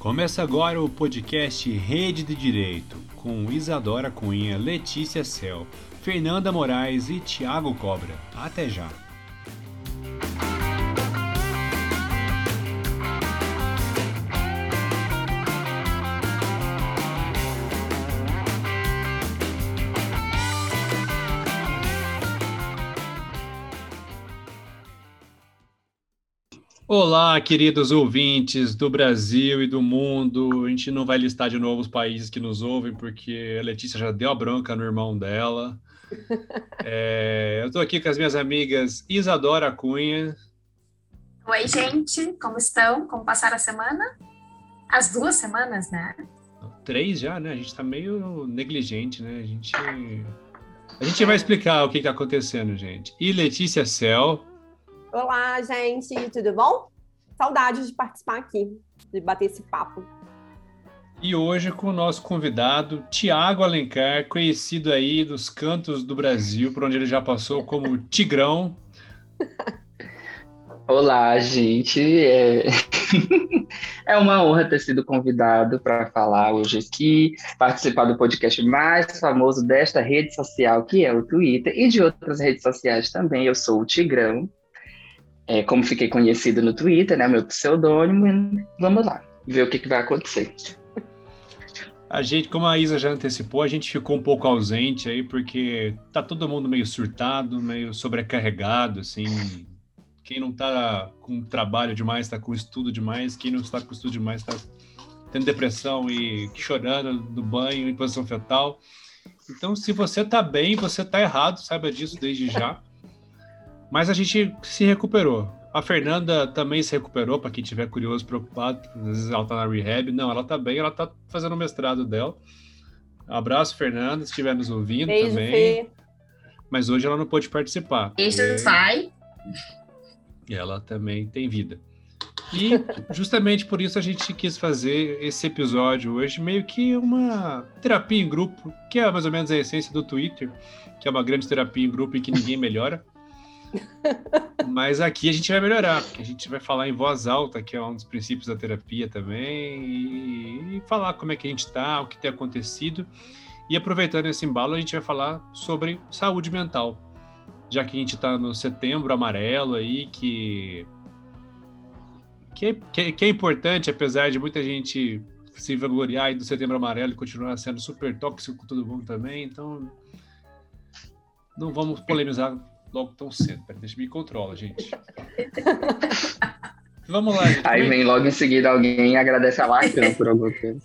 Começa agora o podcast Rede de Direito, com Isadora Cunha, Letícia Cel, Fernanda Moraes e Tiago Cobra. Até já! Olá, queridos ouvintes do Brasil e do mundo. A gente não vai listar de novo os países que nos ouvem, porque a Letícia já deu a bronca no irmão dela. É, eu estou aqui com as minhas amigas Isadora Cunha. Oi, gente, como estão? Como passaram a semana? As duas semanas, né? Três já, né? A gente está meio negligente, né? A gente, a gente vai explicar o que está acontecendo, gente. E Letícia Cel. Olá, gente, tudo bom? Saudades de participar aqui, de bater esse papo. E hoje com o nosso convidado, Tiago Alencar, conhecido aí dos cantos do Brasil, por onde ele já passou como Tigrão. Olá, gente. É... é uma honra ter sido convidado para falar hoje aqui, participar do podcast mais famoso desta rede social, que é o Twitter, e de outras redes sociais também. Eu sou o Tigrão é, como fiquei conhecido no Twitter, né, meu pseudônimo, vamos lá, ver o que, que vai acontecer. A gente, como a Isa já antecipou, a gente ficou um pouco ausente aí, porque tá todo mundo meio surtado, meio sobrecarregado, assim. Quem não tá com trabalho demais, tá com estudo demais, quem não está com estudo demais, tá tendo depressão e chorando no banho, em posição fetal. Então, se você tá bem, você tá errado, saiba disso desde já. Mas a gente se recuperou. A Fernanda também se recuperou, para quem tiver curioso, preocupado, às vezes ela tá na rehab. Não, ela tá bem, ela tá fazendo o mestrado dela. Abraço, Fernanda, se estiver nos ouvindo Beijo, também. Fê. Mas hoje ela não pôde participar. Beijo, porque pai. Ela também tem vida. E justamente por isso a gente quis fazer esse episódio hoje, meio que uma terapia em grupo, que é mais ou menos a essência do Twitter, que é uma grande terapia em grupo em que ninguém melhora. Mas aqui a gente vai melhorar, porque a gente vai falar em voz alta, que é um dos princípios da terapia também, e, e falar como é que a gente está, o que tem acontecido. E aproveitando esse embalo, a gente vai falar sobre saúde mental, já que a gente está no setembro amarelo aí, que, que, é, que, é, que é importante, apesar de muita gente se vangloriar do setembro amarelo e continuar sendo super tóxico com todo mundo também, então não vamos polemizar logo tão cedo. Pera, deixa eu me controla, gente. Vamos lá. Gente. Aí vem logo em seguida alguém e agradece a Lacan por alguma coisa.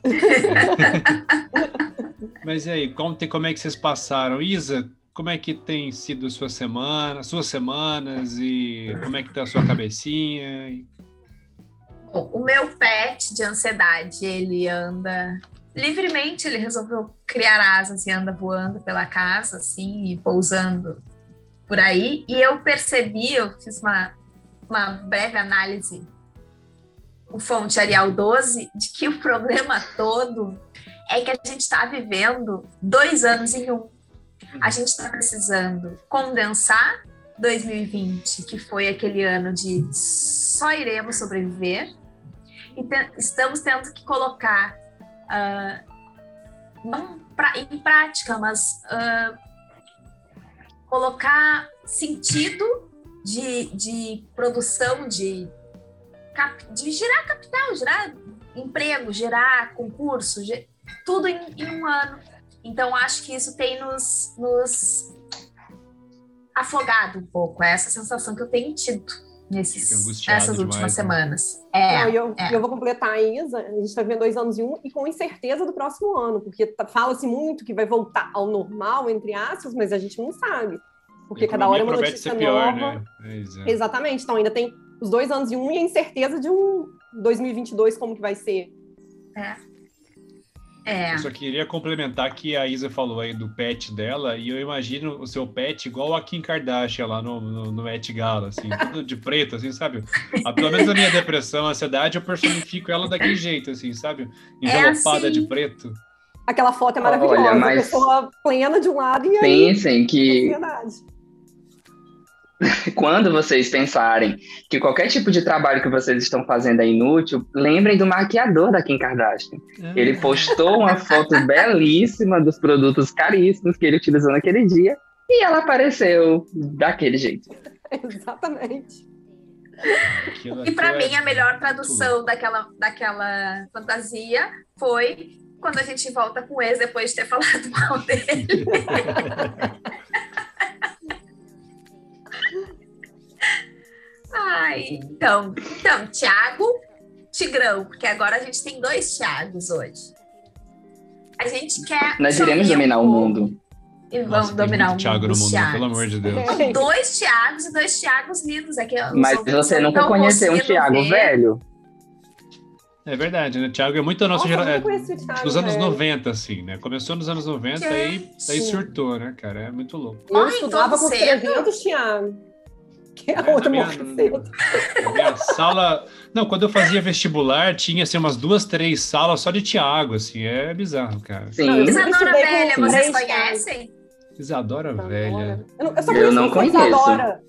Mas e aí, como, tem, como é que vocês passaram? Isa, como é que tem sido sua semana, suas semanas e como é que tá a sua cabecinha? O meu pet de ansiedade, ele anda livremente, ele resolveu criar asas e anda voando pela casa, assim, e pousando por aí. E eu percebi, eu fiz uma, uma breve análise com fonte Arial 12, de que o problema todo é que a gente está vivendo dois anos em um. A gente está precisando condensar 2020, que foi aquele ano de só iremos sobreviver, e te, estamos tendo que colocar, uh, não pra, em prática, mas uh, colocar sentido de, de produção, de, de gerar capital, gerar emprego, gerar concurso, ger, tudo em, em, um ano. Então, acho que isso tem nos, nos afogado um pouco, é essa sensação que eu tenho tido nesses, nessas últimas demais, semanas. Né? É, Não, eu, é. eu vou completar a Isa, a gente está vendo dois anos e um, e com incerteza do próximo ano, porque tá, fala-se muito que vai voltar ao normal, entre aspas, mas a gente não sabe. Porque cada hora é uma notícia pior, nova. Né? É, Exatamente, então ainda tem os dois anos e um e a incerteza de um 2022, como que vai ser. É. É. Eu só queria complementar que a Isa falou aí do pet dela, e eu imagino o seu pet igual a Kim Kardashian lá no, no, no Met Gala, assim, tudo de preto, assim, sabe? A, pelo menos a minha depressão, a ansiedade, eu personifico ela daquele jeito, assim, sabe? Envelopada é assim. de preto. Aquela foto é maravilhosa, Olha, mas... a pessoa plena de um lado e Pensem aí... que... quando vocês pensarem que qualquer tipo de trabalho que vocês estão fazendo é inútil, lembrem do maquiador da Kim Kardashian. É. Ele postou uma foto belíssima dos produtos caríssimos que ele utilizou naquele dia e ela apareceu daquele jeito. Exatamente. e para mim a melhor tradução daquela, daquela fantasia foi quando a gente volta com o ex depois de ter falado mal dele. Ai, então, então, Tiago, Tigrão, porque agora a gente tem dois Tiagos hoje. A gente quer. Nós iremos dominar o mundo. E vamos Nossa, dominar o mundo. Thiago no mundo, Thiagos. pelo amor de Deus. Dois Tiagos e dois Tiagos lindos. É que Mas você nunca conheceu um Tiago velho? É verdade, né? Thiago é muito a nossa geração. É, dos anos velho. 90, assim, né? Começou nos anos 90 e aí surtou, né, cara? É muito louco. Eu estudava com 300 Thiago. Que é a outra minha, minha sala. Não, quando eu fazia vestibular, tinha assim, umas duas, três salas só de Tiago, assim, é bizarro, cara. Sim. Não, Isadora Velha, vocês conhecem? Isadora Velha. Eu não, eu só eu não conheço. Isadora.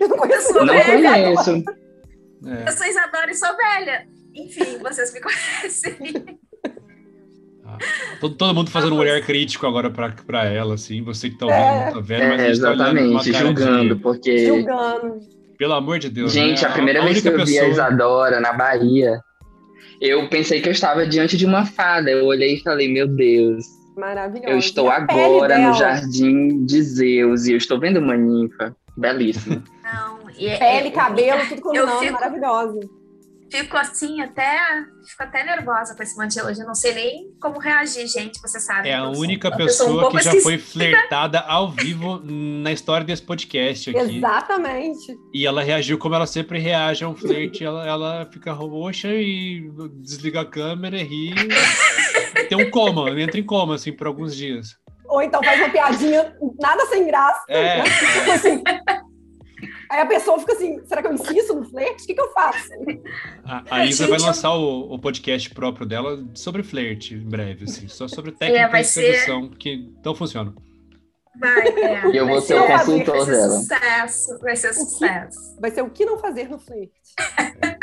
Eu não conheço. Não velha. conheço. É. Eu sou Isadora e sou velha. Enfim, vocês me conhecem. Ah, todo, todo mundo fazendo um olhar crítico agora para ela, assim. Você que tá ouvindo, é. tá vendo, mas é, exatamente, tá julgando, de... porque. Julgando. Pelo amor de Deus. Gente, né? a primeira a vez que eu pessoa... vi a Isadora na Bahia, eu pensei que eu estava diante de uma fada. Eu olhei e falei, meu Deus. Maravilhoso. Eu estou agora no jardim de Zeus e eu estou vendo uma ninfa. Belíssima. Não, e, é, Pele, cabelo, tudo combinando, fico... maravilhoso fico assim, até fico até nervosa com esse monte hoje. Eu não sei nem como reagir, gente. Você sabe. É a única pessoa, um que já foi flertada ao vivo na história desse podcast aqui. Exatamente. E ela reagiu como ela sempre reage a um flerte. ela, ela fica roxa e desliga a câmera e ri. Tem um coma, entra em coma, assim, por alguns dias. Ou então faz uma piadinha, nada sem graça. É. Né? Assim, Aí a pessoa fica assim, será que eu insisto no flerte? O que, que eu faço? A, a Isa vai lançar o, o, podcast próprio dela sobre flerte em breve, assim, só sobre técnica é, de sedução, ser... que não funciona. Vai, é. E eu vou ser o consultor dela. Vai ser sucesso, vai ser sucesso. Que, vai ser o que não fazer no flerte.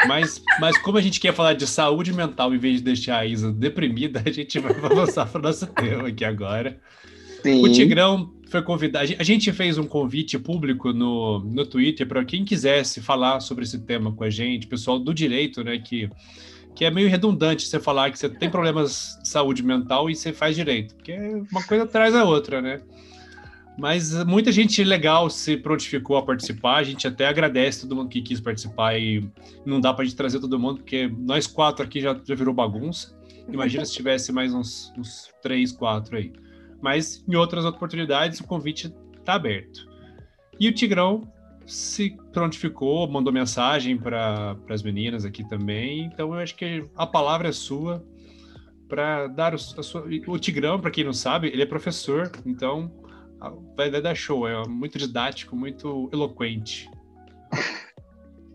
Mas, mas como a gente quer falar de saúde mental em vez de deixar a Isa deprimida, a gente vai avançar para o nosso tema aqui agora. Sim. O Tigrão foi convidado. A gente fez um convite público no, no Twitter para quem quisesse falar sobre esse tema com a gente, pessoal do direito, né? Que, que é meio redundante você falar que você tem problemas de saúde mental e você faz direito, porque uma coisa traz a outra, né? Mas muita gente legal se prontificou a participar. A gente até agradece todo mundo que quis participar e não dá para a gente trazer todo mundo, porque nós quatro aqui já, já virou bagunça. Imagina se tivesse mais uns, uns três, quatro aí. Mas em outras oportunidades o convite está aberto. E o Tigrão se prontificou, mandou mensagem para as meninas aqui também. Então eu acho que a palavra é sua para dar o, sua, o Tigrão, para quem não sabe, ele é professor, então vai dar show, é muito didático, muito eloquente.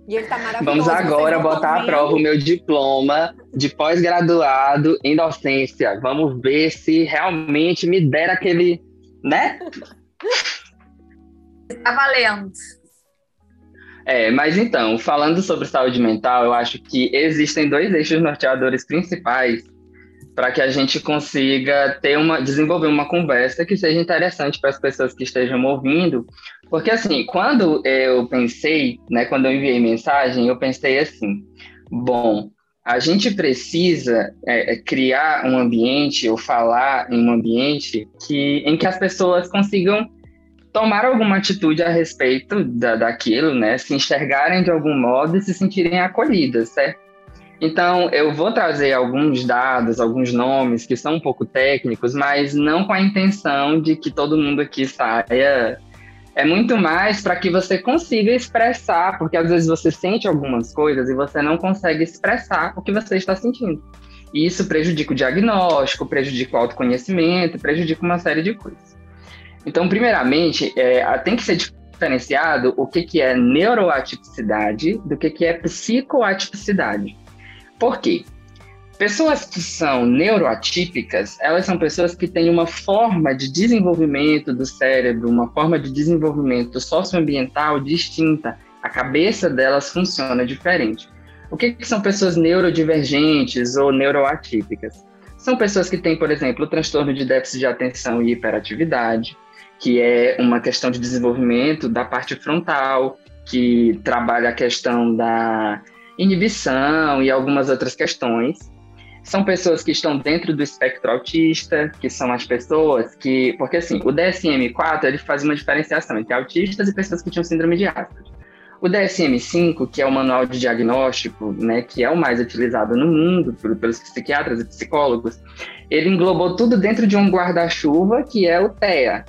E ele tá maravilhoso. Vamos agora botar à prova o meu diploma de pós-graduado em docência. Vamos ver se realmente me der aquele, né? Tá valendo. É, mas então, falando sobre saúde mental, eu acho que existem dois eixos norteadores principais para que a gente consiga ter uma, desenvolver uma conversa que seja interessante para as pessoas que estejam ouvindo. Porque, assim, quando eu pensei, né, quando eu enviei mensagem, eu pensei assim: bom, a gente precisa é, é criar um ambiente ou falar em um ambiente que, em que as pessoas consigam tomar alguma atitude a respeito da, daquilo, né? Se enxergarem de algum modo e se sentirem acolhidas, certo? Então, eu vou trazer alguns dados, alguns nomes que são um pouco técnicos, mas não com a intenção de que todo mundo aqui saia. É muito mais para que você consiga expressar, porque às vezes você sente algumas coisas e você não consegue expressar o que você está sentindo. E isso prejudica o diagnóstico, prejudica o autoconhecimento, prejudica uma série de coisas. Então, primeiramente, é, tem que ser diferenciado o que, que é neuroatipicidade do que, que é psicoatipicidade. Por quê? Pessoas que são neuroatípicas, elas são pessoas que têm uma forma de desenvolvimento do cérebro, uma forma de desenvolvimento socioambiental distinta. A cabeça delas funciona diferente. O que, que são pessoas neurodivergentes ou neuroatípicas? São pessoas que têm, por exemplo, o transtorno de déficit de atenção e hiperatividade, que é uma questão de desenvolvimento da parte frontal, que trabalha a questão da inibição e algumas outras questões. São pessoas que estão dentro do espectro autista, que são as pessoas que. Porque, assim, o DSM-4 ele faz uma diferenciação entre autistas e pessoas que tinham síndrome de Asperger. O DSM-5, que é o manual de diagnóstico, né, que é o mais utilizado no mundo pelos psiquiatras e psicólogos, ele englobou tudo dentro de um guarda-chuva que é o TEA,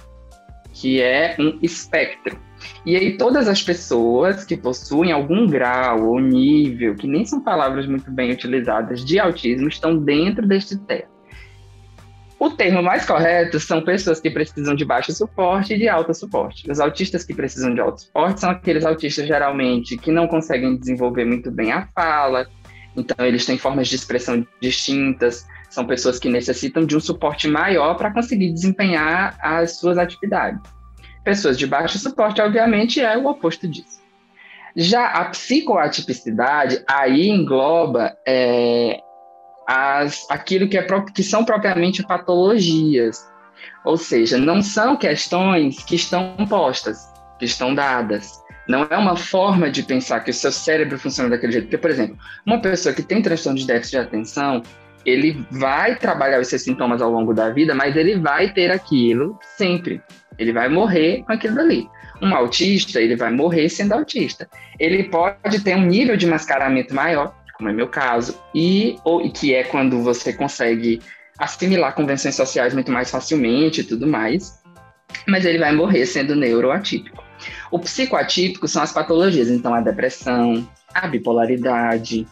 que é um espectro. E aí todas as pessoas que possuem algum grau ou nível, que nem são palavras muito bem utilizadas, de autismo, estão dentro deste TEA. O termo mais correto são pessoas que precisam de baixo suporte e de alto suporte. Os autistas que precisam de alto suporte são aqueles autistas geralmente que não conseguem desenvolver muito bem a fala, então eles têm formas de expressão distintas, são pessoas que necessitam de um suporte maior para conseguir desempenhar as suas atividades. Pessoas de baixo suporte, obviamente, é o oposto disso. Já a psicoatipicidade, aí engloba é, as, aquilo que, é, que são propriamente patologias. Ou seja, não são questões que estão postas, que estão dadas. Não é uma forma de pensar que o seu cérebro funciona daquele jeito. Porque, por exemplo, uma pessoa que tem transtorno de déficit de atenção, ele vai trabalhar os seus sintomas ao longo da vida, mas ele vai ter aquilo sempre. Ele vai morrer com aquilo dali. Um autista, ele vai morrer sendo autista. Ele pode ter um nível de mascaramento maior, como é meu caso, e ou, que é quando você consegue assimilar convenções sociais muito mais facilmente e tudo mais, mas ele vai morrer sendo neuroatípico. O psicoatípico são as patologias, então a depressão, a bipolaridade,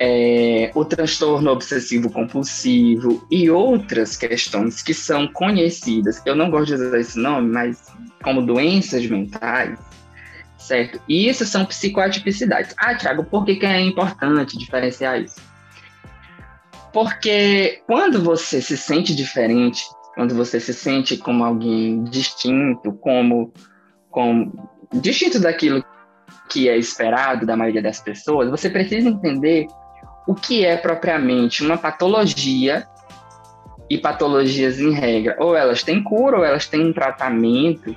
é, o transtorno obsessivo compulsivo e outras questões que são conhecidas, eu não gosto de usar esse nome, mas como doenças mentais, certo? E isso são psicoatipicidades. Ah, Thiago, por que, que é importante diferenciar isso? Porque quando você se sente diferente, quando você se sente como alguém distinto, como, como distinto daquilo que é esperado da maioria das pessoas, você precisa entender o que é propriamente uma patologia e patologias em regra. Ou elas têm cura, ou elas têm um tratamento,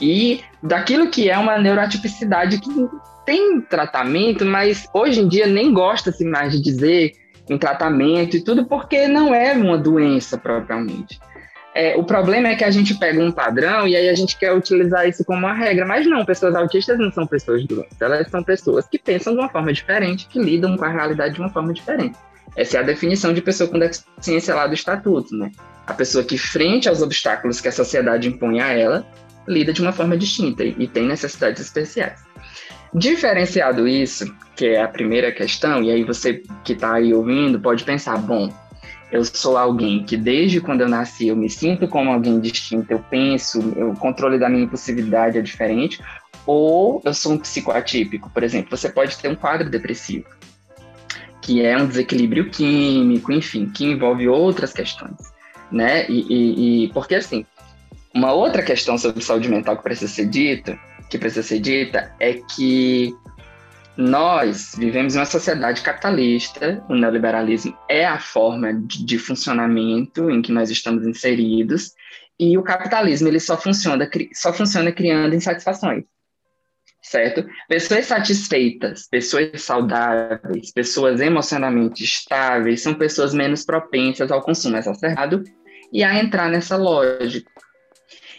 e daquilo que é uma neuroatipicidade que tem tratamento, mas hoje em dia nem gosta-se mais de dizer em tratamento e tudo, porque não é uma doença propriamente. É, o problema é que a gente pega um padrão e aí a gente quer utilizar isso como uma regra, mas não, pessoas autistas não são pessoas doentes, elas são pessoas que pensam de uma forma diferente, que lidam com a realidade de uma forma diferente. Essa é a definição de pessoa com deficiência lá do estatuto, né? A pessoa que, frente aos obstáculos que a sociedade impõe a ela, lida de uma forma distinta e tem necessidades especiais. Diferenciado isso, que é a primeira questão, e aí você que está aí ouvindo pode pensar, bom, eu sou alguém que desde quando eu nasci eu me sinto como alguém distinto, eu penso, o controle da minha impulsividade é diferente, ou eu sou um psicoatípico, por exemplo, você pode ter um quadro depressivo, que é um desequilíbrio químico, enfim, que envolve outras questões, né? E, e, e porque assim, uma outra questão sobre saúde mental que precisa ser dita, que precisa ser dita, é que nós vivemos em uma sociedade capitalista, o neoliberalismo é a forma de, de, funcionamento em que nós estamos inseridos, e o capitalismo ele só funciona, só funciona criando insatisfações, certo? Pessoas satisfeitas, pessoas saudáveis, pessoas emocionalmente estáveis são pessoas menos propensas ao consumo exacerbado e a entrar nessa lógica.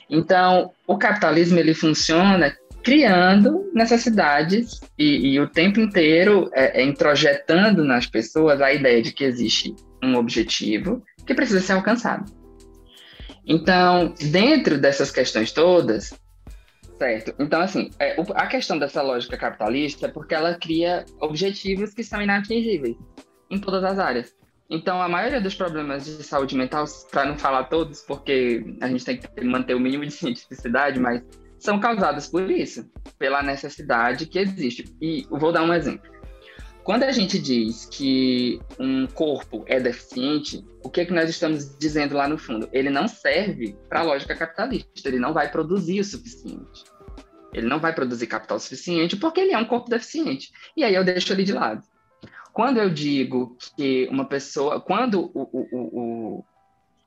Então, o capitalismo ele funciona criando necessidades e, e o tempo inteiro é, é, introjetando nas pessoas a ideia de que existe um objetivo que precisa ser alcançado. Então, dentro dessas questões todas, certo? Então, assim, é, a questão dessa lógica capitalista é porque ela cria objetivos que são inatingíveis em todas as áreas. Então, a maioria dos problemas de saúde mental, para não falar todos, porque a gente tem que manter o mínimo de cientificidade, mas são causados por isso, pela necessidade que existe. E vou dar um exemplo. Quando a gente diz que um corpo é deficiente, o que é que nós estamos dizendo lá no fundo? Ele não serve para a lógica capitalista, ele não vai produzir o suficiente. Ele não vai produzir capital suficiente porque ele é um corpo deficiente. E aí eu deixo ele de lado. Quando eu digo que uma pessoa, quando o, o, o,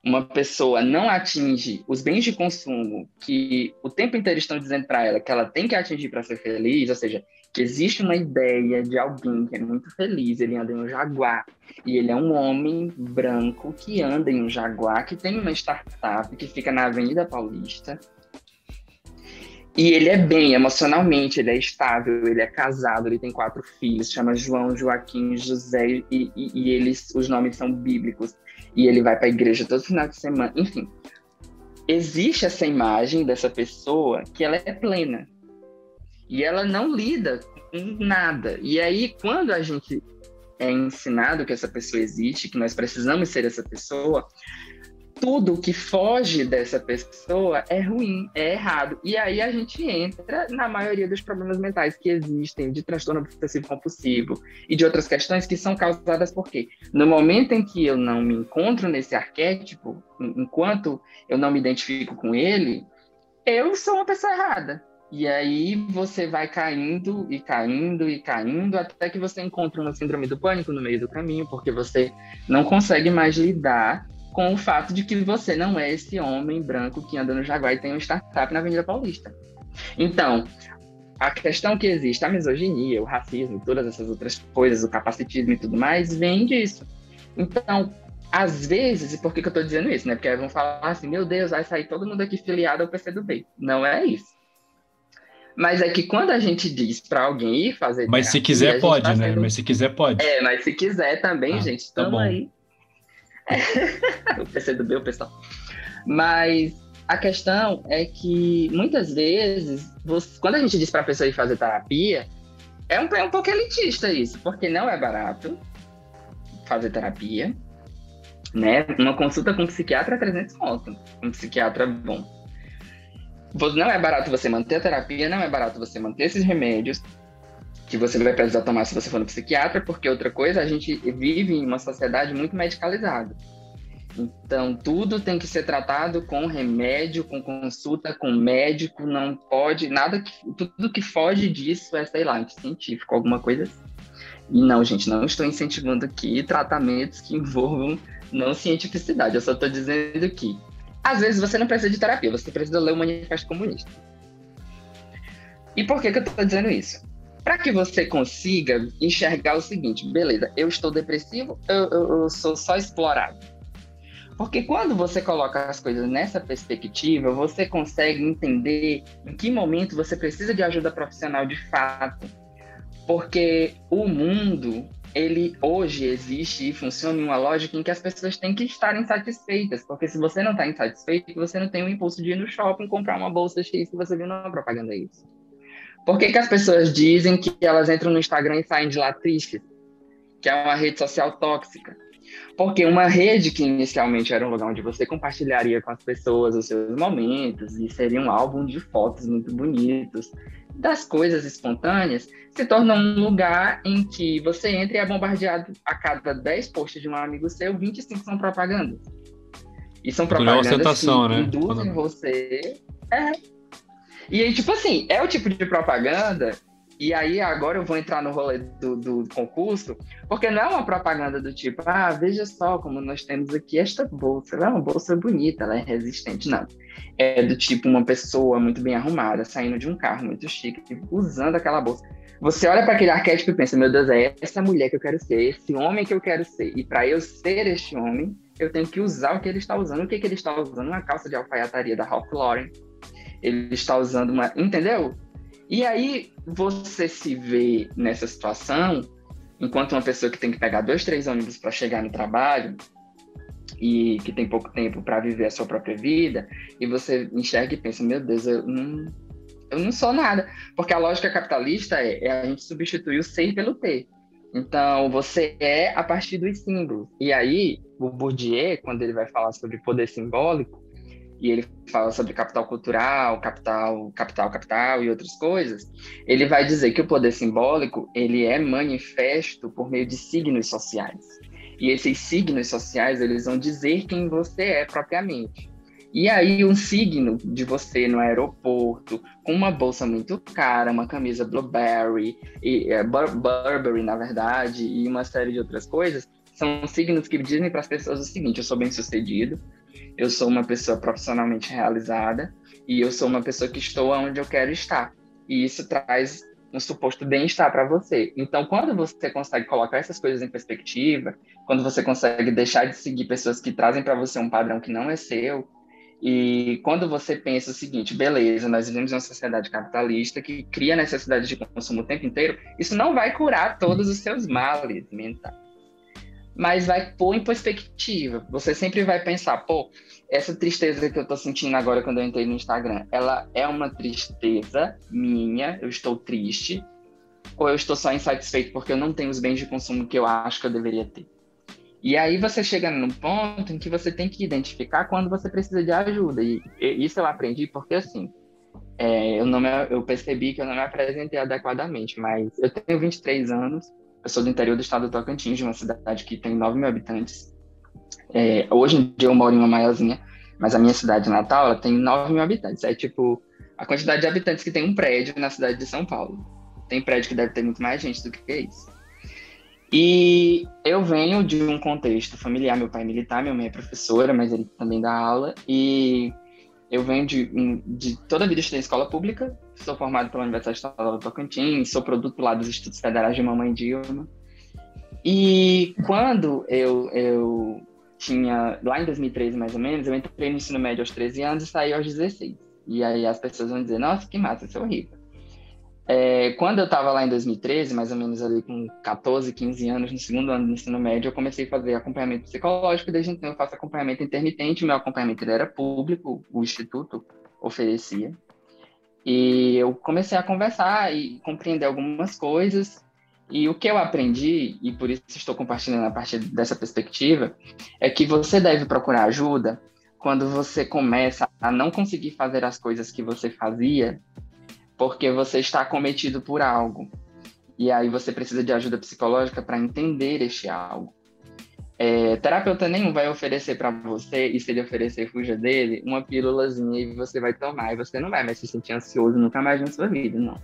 uma pessoa não atinge os bens de consumo que o tempo inteiro estão dizendo para ela que ela tem que atingir para ser feliz, ou seja, que existe uma ideia de alguém que é muito feliz, ele anda em um Jaguar, e ele é um homem branco que anda em um Jaguar, que tem uma startup que fica na Avenida Paulista, e ele é bem emocionalmente, ele é estável, ele é casado, ele tem quatro filhos, chama João, Joaquim, José, e, e, e eles, os nomes são bíblicos e ele vai para a igreja todo final de semana. Enfim, existe essa imagem dessa pessoa que ela é plena e ela não lida com nada. E aí, quando a gente é ensinado que essa pessoa existe, que nós precisamos ser essa pessoa, tudo que foge dessa pessoa é ruim, é errado. E aí a gente entra na maioria dos problemas mentais que existem, de transtorno obsessivo compulsivo e de outras questões que são causadas por quê? No momento em que eu não me encontro nesse arquétipo, enquanto eu não me identifico com ele, eu sou uma pessoa errada. E aí você vai caindo e caindo e caindo até que você encontra uma síndrome do pânico no meio do caminho, porque você não consegue mais lidar com o fato de que você não é esse homem branco que anda no Jaguar e tem uma startup na Avenida Paulista. Então, a questão que existe, a misoginia, o racismo, todas essas outras coisas, o capacitismo e tudo mais, vem disso. Então, às vezes, e por que, que eu estou dizendo isso? Né? Porque vão falar assim, meu Deus, vai sair todo mundo aqui filiado ao PCdoB. Não é isso. Mas é que quando a gente diz para alguém ir fazer. Mas se quiser, pode, tá né? Sendo... Mas se quiser, pode. É, mas se quiser também, ah, gente, estamos tá aí o PCdoB, o pessoal. Mas a questão é que muitas vezes, você, quando a gente diz para a pessoa ir fazer terapia, é um, é um pouco elitista isso, porque não é barato fazer terapia, né? Uma consulta com um psiquiatra é 300 conto, um psiquiatra bom. Não é barato você manter a terapia, não é barato você manter esses remédios, que você vai precisar tomar se você for no psiquiatra, porque outra coisa, a gente vive em uma sociedade muito medicalizada. Então, tudo tem que ser tratado com remédio, com consulta com médico, não pode, nada que, tudo que foge disso é, sei lá, científico, alguma coisa assim. E não, gente, não estou incentivando aqui tratamentos que envolvam não cientificidade, eu só estou dizendo que, às vezes, você não precisa de terapia, você precisa ler o Manifesto Comunista. E por que, que eu estou dizendo isso? Para que você consiga enxergar o seguinte, beleza, eu estou depressivo, eu, eu, eu, sou só explorado. Porque quando você coloca as coisas nessa perspectiva, você consegue entender em que momento você precisa de ajuda profissional de fato. Porque o mundo, ele hoje existe e funciona em uma lógica em que as pessoas têm que estar insatisfeitas. Porque se você não está insatisfeito, você não tem o impulso de ir no shopping comprar uma bolsa X que você viu numa propaganda isso. Por que, que as pessoas dizem que elas entram no Instagram e saem de lá tristes? Que é uma rede social tóxica. Porque uma rede que inicialmente era um lugar onde você compartilharia com as pessoas os seus momentos e seria um álbum de fotos muito bonitos, das coisas espontâneas, se torna um lugar em que você entra e é bombardeado a cada 10 posts de um amigo seu, 25 são propagandas. E são propagandas que né? induzem Quando... você. É, e aí, tipo assim, é o tipo de propaganda. E aí, agora eu vou entrar no rolê do, do concurso, porque não é uma propaganda do tipo, ah, veja só como nós temos aqui esta bolsa. Ela é uma bolsa bonita, ela é resistente. Não. É do tipo uma pessoa muito bem arrumada, saindo de um carro muito chique, usando aquela bolsa. Você olha para aquele arquétipo e pensa, meu Deus, é essa mulher que eu quero ser, esse homem que eu quero ser. E para eu ser este homem, eu tenho que usar o que ele está usando. O que, que ele está usando? Uma calça de alfaiataria da Ralph Lauren ele está usando uma. Entendeu? E aí você se vê nessa situação, enquanto uma pessoa que tem que pegar dois, três ônibus para chegar no trabalho e que tem pouco tempo para viver a sua própria vida, e você enxerga e pensa: meu Deus, eu não, eu não sou nada. Porque a lógica capitalista é, é a gente substituir o ser pelo ter. Então, você é a partir dos símbolos. E aí, o Bourdieu, quando ele vai falar sobre poder simbólico, e ele fala sobre capital cultural, capital, capital, capital e outras coisas, ele vai dizer que o poder simbólico ele é manifesto por meio de signos sociais. E esses signos sociais eles vão dizer quem você é propriamente. E aí, um signo de você no aeroporto, com uma bolsa muito cara, uma camisa Blueberry, e, é, Burberry, na verdade, e uma série de outras coisas, são signos que dizem para as pessoas o seguinte: eu sou bem sucedido, eu sou uma pessoa profissionalmente realizada e eu sou uma pessoa que estou onde eu quero estar. E isso traz um suposto bem-estar para você. Então, quando você consegue colocar essas coisas em perspectiva, quando você consegue deixar de seguir pessoas que trazem para você um padrão que não é seu, e quando você pensa o seguinte, beleza, nós vivemos em uma sociedade capitalista que cria necessidade de consumo o tempo inteiro, isso não vai curar todos os seus males mentais mas vai pôr em perspectiva. Você sempre vai pensar, pô, essa tristeza que eu tô sentindo agora quando eu entrei no Instagram, ela é uma tristeza minha, eu estou triste, ou eu estou só insatisfeito porque eu não tenho os bens de consumo que eu acho que eu deveria ter. E aí você chega num ponto em que você tem que identificar quando você precisa de ajuda. E, isso eu aprendi porque, assim, é, eu, não me, eu percebi que eu não me apresentei adequadamente, mas eu tenho 23 anos, eu sou do interior do estado do Tocantins, de uma cidade que tem 9 mil habitantes. É, hoje em dia eu moro em uma maiorzinha, mas a minha cidade natal ela tem 9 mil habitantes. É tipo a quantidade de habitantes que tem um prédio na cidade de São Paulo. Tem prédio que deve ter muito mais gente do que isso. E eu venho de um contexto familiar. Meu pai é militar, minha mãe é professora, mas ele também dá aula. E eu venho de, de toda a vida estudei em escola pública, sou formado pela Universidade Estadual do Tocantins, sou produto lá dos Estudos Federais de Mamãe Dilma. E quando eu, eu tinha, lá em 2013 mais ou menos, eu entrei no ensino médio aos 13 anos e saí aos 16. E aí as pessoas vão dizer, nossa, que massa, isso é horrível. É, quando eu estava lá em 2013, mais ou menos ali com 14, 15 anos, no segundo ano do ensino médio, eu comecei a fazer acompanhamento psicológico, desde então eu faço acompanhamento intermitente, meu acompanhamento era público, o instituto oferecia. E eu comecei a conversar e compreender algumas coisas, e o que eu aprendi, e por isso estou compartilhando a partir dessa perspectiva, é que você deve procurar ajuda quando você começa a não conseguir fazer as coisas que você fazia porque você está cometido por algo. E aí você precisa de ajuda psicológica para entender este algo. É, terapeuta nenhum vai oferecer para você, e se ele oferecer, fuja dele, uma pílulazinha e você vai tomar, e você não vai mais se sentir ansioso nunca mais na sua vida, não.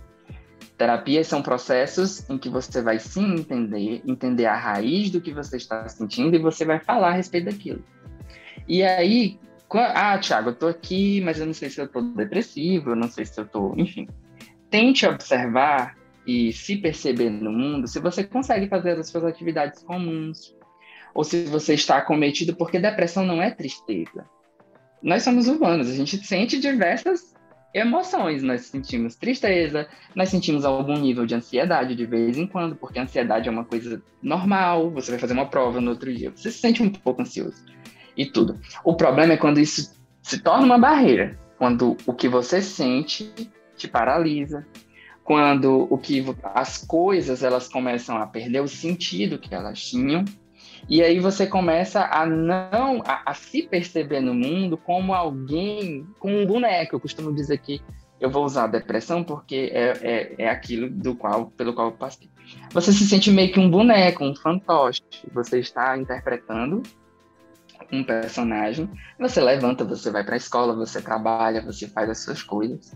Terapias são processos em que você vai se entender, entender a raiz do que você está sentindo e você vai falar a respeito daquilo. E aí, ah, Thiago, eu tô aqui, mas eu não sei se eu tô depressivo, eu não sei se eu tô. Enfim. Tente observar e se perceber no mundo se você consegue fazer as suas atividades comuns. Ou se você está acometido, porque depressão não é tristeza. Nós somos humanos, a gente sente diversas emoções. Nós sentimos tristeza, nós sentimos algum nível de ansiedade de vez em quando, porque a ansiedade é uma coisa normal. Você vai fazer uma prova no outro dia, você se sente um pouco ansioso e tudo. O problema é quando isso se torna uma barreira, quando o que você sente te paralisa, quando o que as coisas elas começam a perder o sentido que elas tinham, e aí você começa a não a, a se perceber no mundo como alguém com um boneco. Eu costumo dizer que eu vou usar depressão porque é, é, é aquilo do qual pelo qual eu passei. Você se sente meio que um boneco, um fantoche. Você está interpretando um personagem, você levanta, você vai para a escola, você trabalha, você faz as suas coisas.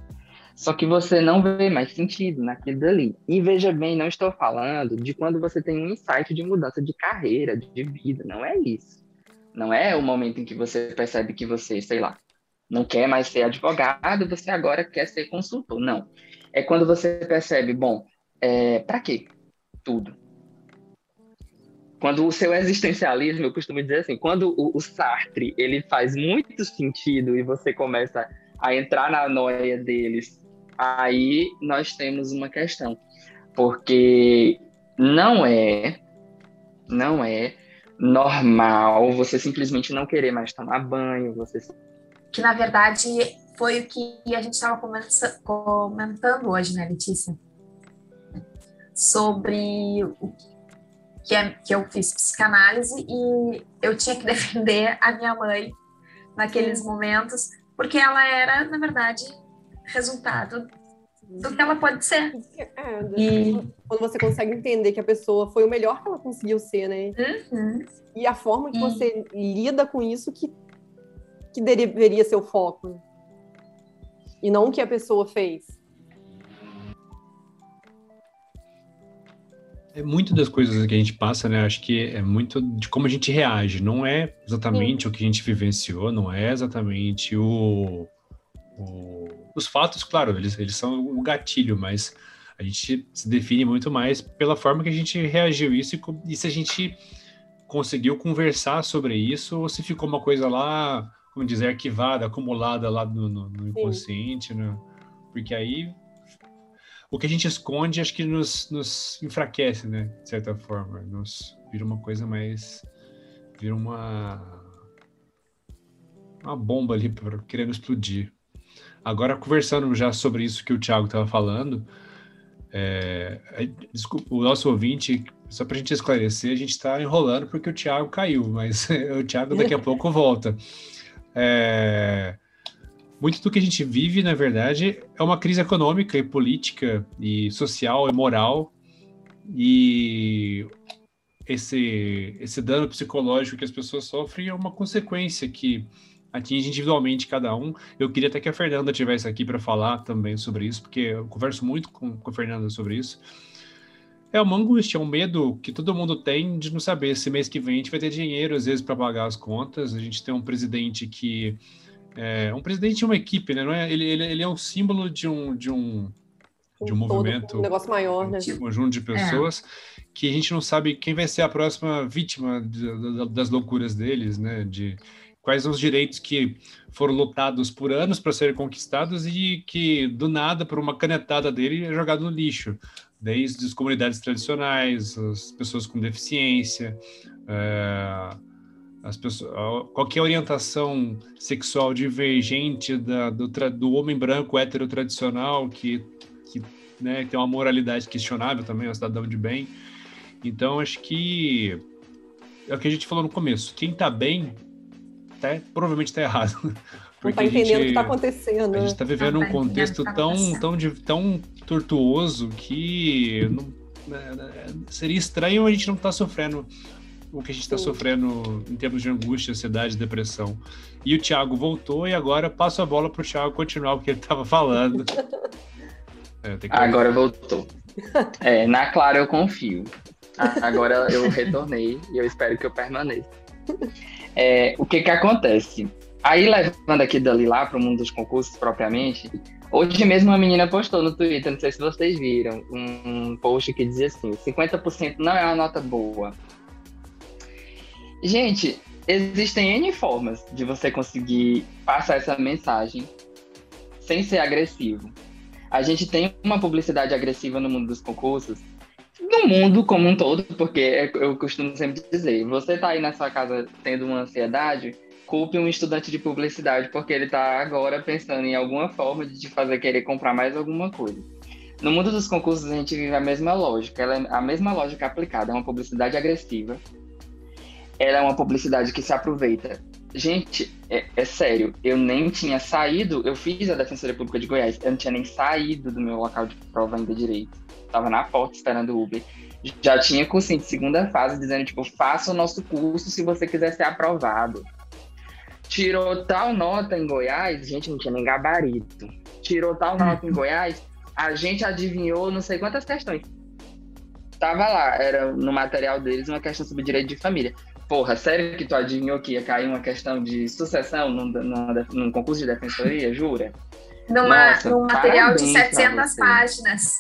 Só que você não vê mais sentido naquilo dali. E veja bem, não estou falando de quando você tem um insight de mudança de carreira, de vida. Não é isso. Não é o momento em que você percebe que você, sei lá, não quer mais ser advogado, você agora quer ser consultor. Não. É quando você percebe, bom, é, para quê? Tudo. Quando o seu existencialismo, eu costumo dizer assim, quando o, o Sartre ele faz muito sentido e você começa a entrar na noia deles, aí nós temos uma questão, porque não é, não é normal você simplesmente não querer mais tomar banho, você que na verdade foi o que a gente estava comentando hoje, né, Letícia? Sobre o que, é, que eu fiz psicanálise e eu tinha que defender a minha mãe naqueles momentos, porque ela era, na verdade, resultado do que ela pode ser. É, e... Quando você consegue entender que a pessoa foi o melhor que ela conseguiu ser, né? Uhum. E a forma que e... você lida com isso que, que deveria ser o foco. E não o que a pessoa fez. É muito das coisas que a gente passa, né? Acho que é muito de como a gente reage. Não é exatamente Sim. o que a gente vivenciou, não é exatamente o, o, os fatos, claro, eles, eles são o gatilho, mas a gente se define muito mais pela forma que a gente reagiu isso e, e se a gente conseguiu conversar sobre isso ou se ficou uma coisa lá, como dizer, arquivada, acumulada lá no, no, no inconsciente, né? Porque aí o que a gente esconde acho que nos, nos enfraquece, né? De certa forma. Nos vira uma coisa mais. vira uma. uma bomba ali pra, querendo explodir. Agora, conversando já sobre isso que o Thiago estava falando, é, desculpa, o nosso ouvinte, só para a gente esclarecer, a gente está enrolando porque o Thiago caiu, mas o Thiago daqui a pouco volta. É, muito do que a gente vive, na verdade, é uma crise econômica e política e social e moral e esse esse dano psicológico que as pessoas sofrem é uma consequência que atinge individualmente cada um. Eu queria até que a Fernanda tivesse aqui para falar também sobre isso, porque eu converso muito com, com a Fernanda sobre isso. É uma angústia, é um medo que todo mundo tem de não saber se mês que vem a gente vai ter dinheiro, às vezes, para pagar as contas. A gente tem um presidente que é, um presidente de uma equipe, né? Não é, ele, ele, ele é um símbolo de um, de um, de um movimento. Um negócio maior, né? Um conjunto de pessoas é. que a gente não sabe quem vai ser a próxima vítima de, de, das loucuras deles, né? De quais os direitos que foram lutados por anos para serem conquistados e que, do nada, por uma canetada dele, é jogado no lixo. Desde as comunidades tradicionais, as pessoas com deficiência, é, as pessoas, qualquer orientação sexual divergente da, do, do homem branco hétero tradicional que, que né, tem uma moralidade questionável também, é um cidadão de bem. Então, acho que é o que a gente falou no começo. Quem está bem, tá, provavelmente está errado. Não está entendendo gente, o que está acontecendo. A gente está vivendo um contexto tá tão, tão, tão tortuoso que não, é, seria estranho a gente não estar tá sofrendo o que a gente está sofrendo em termos de angústia, ansiedade, depressão. E o Thiago voltou e agora passo a bola para o Thiago continuar o que ele estava falando. É, que... Agora voltou. É, na Clara eu confio. Agora eu retornei e eu espero que eu permaneça. É, o que que acontece? Aí, levando aqui dali lá para o mundo dos concursos propriamente, hoje mesmo uma menina postou no Twitter, não sei se vocês viram, um post que dizia assim: 50% não é uma nota boa, Gente, existem N formas de você conseguir passar essa mensagem sem ser agressivo. A gente tem uma publicidade agressiva no mundo dos concursos, no mundo como um todo, porque eu costumo sempre dizer, você está aí na sua casa tendo uma ansiedade, culpe um estudante de publicidade, porque ele está agora pensando em alguma forma de te fazer querer comprar mais alguma coisa. No mundo dos concursos, a gente vive a mesma lógica, ela é a mesma lógica aplicada, é uma publicidade agressiva, ela é uma publicidade que se aproveita. Gente, é, é, sério, eu nem tinha saído, eu fiz a Defensoria Pública de Goiás, eu não tinha nem saído do meu local de prova ainda direito. Tava na porta esperando o Uber. Já tinha cursinho de segunda fase dizendo, tipo, faça o nosso curso se você quiser ser aprovado. Tirou tal nota em Goiás, gente, não tinha nem gabarito. Tirou tal nota em Goiás, a gente adivinhou não sei quantas questões. Tava lá, era no material deles uma questão sobre direito de família. Porra, sério que tu adivinhou que ia cair uma questão de sucessão num, num, num concurso de defensoria, jura? Numa, Nossa, num material de 700 páginas.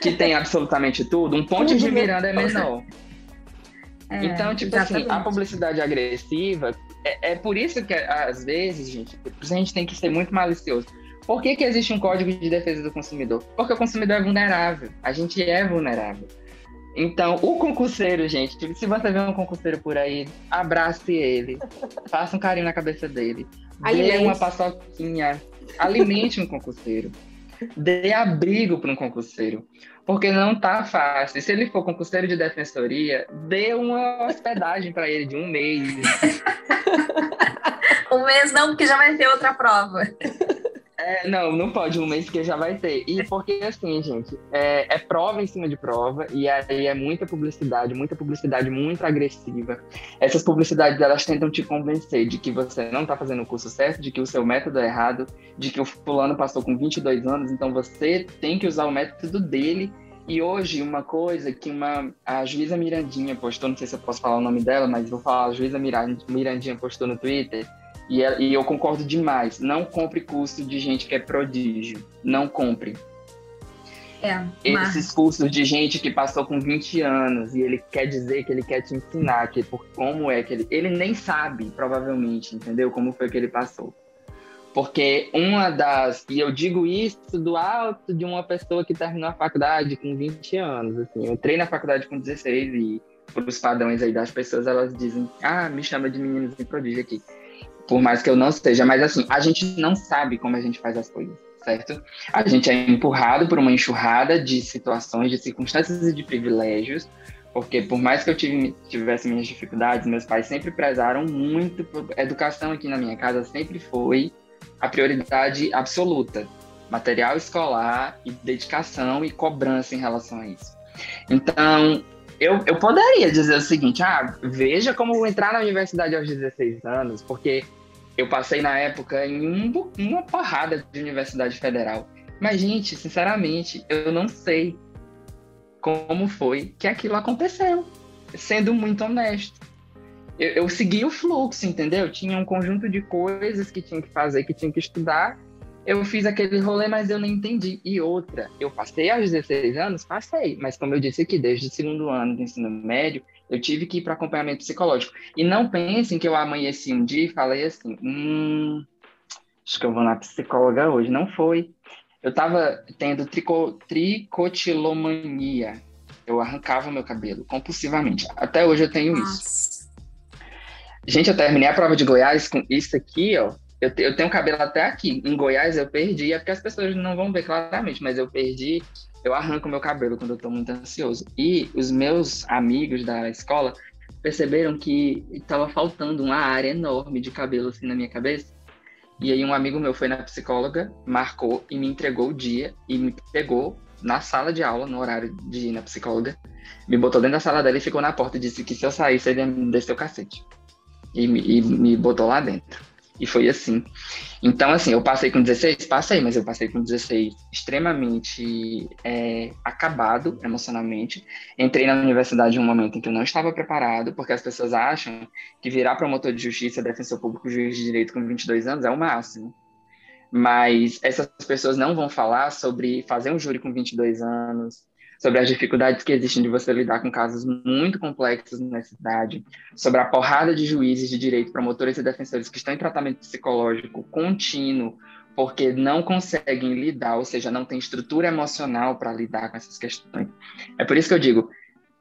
Que tem absolutamente tudo. Um ponte de Miranda é menor. É, então, tipo exatamente. assim, a publicidade agressiva, é, é, por isso que, às vezes, gente, a gente tem que ser muito malicioso. Por que, que existe um código de defesa do consumidor? Porque o consumidor é vulnerável. A gente é vulnerável. Então, o concurseiro, gente, se você vê um concurseiro por aí, abrace ele, faça um carinho na cabeça dele, alimente. dê uma paçoquinha, alimente um concurseiro, dê abrigo para um concurseiro, porque não tá fácil. Se ele for concurseiro de defensoria, dê uma hospedagem para ele de um mês. Um mês não, porque já vai ter outra prova. É, não, não pode um mês que já vai ter. E porque assim, gente, é, é, prova em cima de prova, e aí é muita publicidade, muita publicidade muito agressiva. Essas publicidades, elas tentam te convencer de que você não está fazendo o curso certo, de que o seu método é errado, de que o fulano passou com 22 anos, então você tem que usar o método dele. E hoje, uma coisa que uma, a juíza Mirandinha postou, não sei se eu posso falar o nome dela, mas vou falar, a juíza Mirandinha postou no Twitter, e, e eu concordo demais. Não compre curso de gente que é prodígio. Não compre. É, Esses cursos de gente que passou com 20 anos e ele quer dizer que ele quer te ensinar que por como é que ele. Ele nem sabe, provavelmente, entendeu? Como foi que ele passou. Porque uma das. E eu digo isso do alto de uma pessoa que terminou a faculdade com 20 anos. Assim, eu entrei na faculdade com 16 e, por os padrões aí das pessoas, elas dizem: ah, me chama de meninos de prodígio aqui por mais que eu não seja, mas assim, a gente não sabe como a gente faz as coisas, certo? A gente é empurrado por uma enxurrada de situações, de circunstâncias e de privilégios, porque por mais que eu tive, tivesse minhas dificuldades, meus pais sempre prezaram muito por educação aqui na minha casa, sempre foi a prioridade absoluta, material escolar e dedicação e cobrança em relação a isso. Então, eu, eu poderia dizer o seguinte: ah, veja como vou entrar na universidade aos 16 anos, porque eu passei na época em um, uma porrada de universidade federal. Mas, gente, sinceramente, eu não sei como foi que aquilo aconteceu, sendo muito honesto. Eu, eu segui o fluxo, entendeu? Tinha um conjunto de coisas que tinha que fazer, que tinha que estudar, eu fiz aquele rolê, mas eu não entendi. E outra, eu passei aos 16 anos? Passei, mas como eu disse aqui, desde o segundo ano do ensino médio, eu tive que ir para acompanhamento psicológico. E não pensem que eu amanheci um dia e falei assim, hum, acho que eu vou na psicóloga hoje. Não foi. Eu estava tendo trico, tricotilomania. Eu arrancava meu cabelo compulsivamente. Até hoje eu tenho Nossa. isso. Gente, eu terminei a prova de Goiás com isso aqui, ó. Eu, te, eu tenho cabelo até aqui. Em Goiás eu perdi, é porque as pessoas não vão ver claramente, mas eu perdi. Eu arranco meu cabelo quando eu tô muito ansioso. E os meus amigos da escola perceberam que estava faltando uma área enorme de cabelo assim na minha cabeça. E aí um amigo meu foi na psicóloga, marcou e me entregou o dia e me pegou na sala de aula, no horário de ir na psicóloga, me botou dentro da sala dela e ficou na porta e disse que se eu saísse ele ia me descer o cacete. E, e me botou lá dentro. E foi assim. Então, assim, eu passei com 16? Passei, mas eu passei com 16 extremamente é, acabado emocionalmente. Entrei na universidade em um momento em que eu não estava preparado, porque as pessoas acham que virar promotor de justiça, defensor público, juiz de direito com 22 anos é o máximo. Mas essas pessoas não vão falar sobre fazer um júri com 22 anos, sobre as dificuldades que existem de você lidar com casos muito complexos nessa cidade, sobre a porrada de juízes de direito, promotores e defensores que estão em tratamento psicológico contínuo porque não conseguem lidar, ou seja, não tem estrutura emocional para lidar com essas questões. É por isso que eu digo,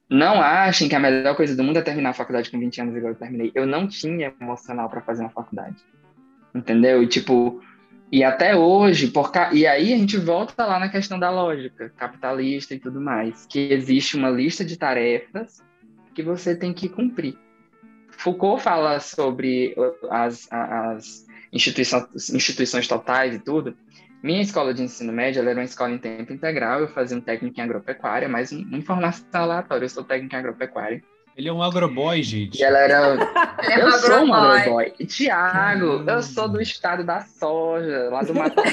não achem que a melhor coisa do mundo é terminar a faculdade com 20 anos igual eu terminei. Eu não tinha emocional para fazer uma faculdade. Entendeu? E tipo, e até hoje, por ca... e aí a gente volta lá na questão da lógica capitalista e tudo mais, que existe uma lista de tarefas que você tem que cumprir. Foucault fala sobre as, as instituições, instituições totais e tudo. Minha escola de ensino médio era uma escola em tempo integral, eu fazia um técnico em agropecuária, mas uma informação aleatória, eu sou técnico em agropecuária. Ele é um agroboy, gente. E ela era. Ele é eu um sou agroboy. um agroboy. Tiago, hum. eu sou do estado da soja, lá do Mato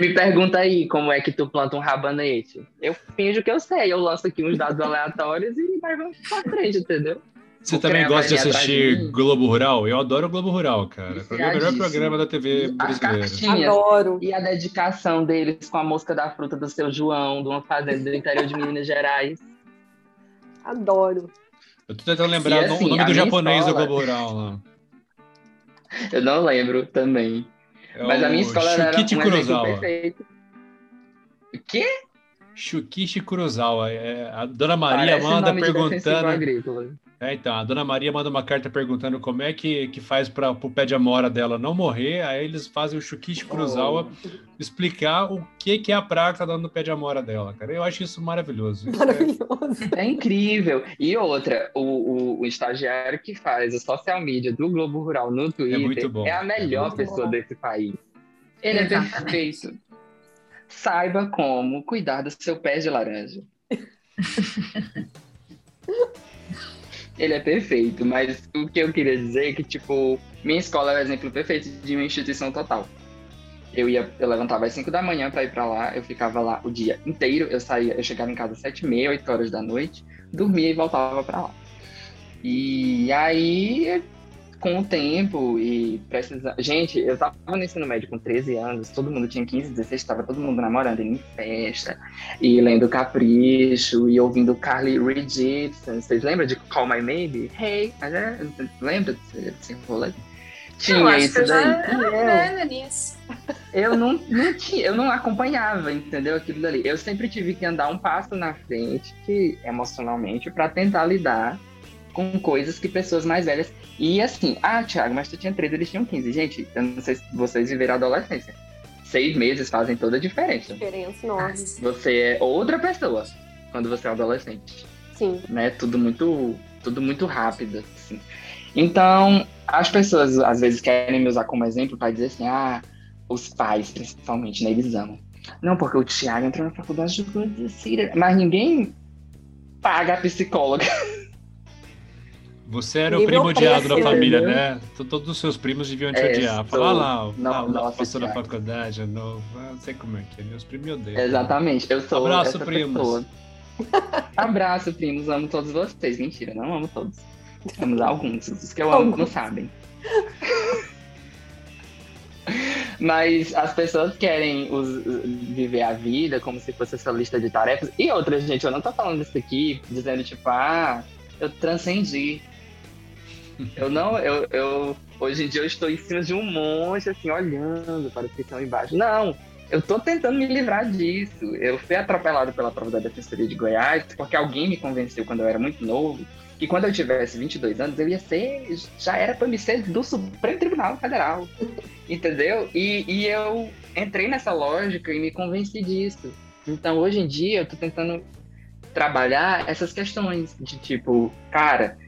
Me pergunta aí como é que tu planta um rabanete. Eu finjo que eu sei, eu lanço aqui uns dados aleatórios e vai pra frente, entendeu? Você também gosta de assistir de Globo Rural? Eu adoro o Globo Rural, cara. É o melhor programa da TV brasileira. Adoro. E a dedicação deles com a mosca da fruta do seu João, de uma fazenda do interior de Minas Gerais. Adoro. Eu tô tentando lembrar assim, o nome do japonês escola... do Globo Rural lá. Eu não lembro também. É Mas a minha escola Shukichi era um Kurosawa. perfeito. O quê? Shukichi Kurosawa. É, a Dona Maria Parece manda perguntando. É, então, a dona Maria manda uma carta perguntando como é que, que faz para o pé de amora dela não morrer. Aí eles fazem o Shukichi Kurosawa oh. explicar o que, que é a praga que tá dando no pé de amora dela, cara. Eu acho isso maravilhoso. Isso maravilhoso. É... é... incrível. E outra, o, o, o, estagiário que faz o social media do Globo Rural no é Twitter é, é a melhor é pessoa bom. desse país. Ele é perfeito. Saiba como cuidar do seu pé de laranja. Ele é perfeito, mas o que eu queria dizer é que, tipo, minha escola é o exemplo perfeito de uma instituição total. Eu ia, eu levantava às 5 da manhã para ir para lá, eu ficava lá o dia inteiro, eu saía, eu chegava em casa às 7 e meia, 8 horas da noite, dormia e voltava para lá. E aí com o tempo e precisando. Gente, eu tava no ensino médio com 13 anos, todo mundo tinha 15, 16, estava todo mundo namorando, em festa, e lendo Capricho, e ouvindo Carly Rae Jepsen. Vocês lembram de Call My Maybe? Hey, é, lembra desse rolê? Tinha eu acho isso que eu daí. Já nisso. Eu não, não tinha, eu não acompanhava, entendeu? Aquilo dali. Eu sempre tive que andar um passo na frente, que, emocionalmente, para tentar lidar com coisas que pessoas mais velhas. E assim, ah, Thiago, mas tu tinha 13, eles tinham 15. Gente, eu não sei se vocês viveram a adolescência. Seis meses fazem toda a diferença. Diferença enorme. Você é outra pessoa quando você é adolescente. Sim. Né? Tudo muito, tudo muito rápido, assim. Então, as pessoas às vezes querem me usar como exemplo para dizer assim, ah, os pais, principalmente, né, eles amam. Não, porque o Thiago entrou na faculdade de medicina, mas ninguém paga a psicóloga. Você era o primo odiado da família, né? Todos os seus primos deviam te é, odiar. Fala lá, não, não, passou na faculdade, não, não sei como é que é. Meus primos odeiam. Exatamente, eu sou Abraço, primos. Pessoa. Abraço, primos, amo todos vocês. Mentira, não amo todos. Amo alguns, os que eu amo não sabem. Mas as pessoas querem os, viver a vida como se fosse essa lista de tarefas. E outra, gente, eu não tô falando isso aqui dizendo, tipo, ah, eu transcendi. Eu não, eu, eu hoje em dia eu estou em cima de um monte, assim, olhando para os que estão embaixo. Não, eu estou tentando me livrar disso. Eu fui atropelado pela prova da Defensoria de Goiás porque alguém me convenceu quando eu era muito novo que quando eu tivesse 22 anos eu ia ser, já era para me ser do Supremo Tribunal Federal, entendeu? E, e eu entrei nessa lógica e me convenci disso. Então hoje em dia eu estou tentando trabalhar essas questões de tipo, cara,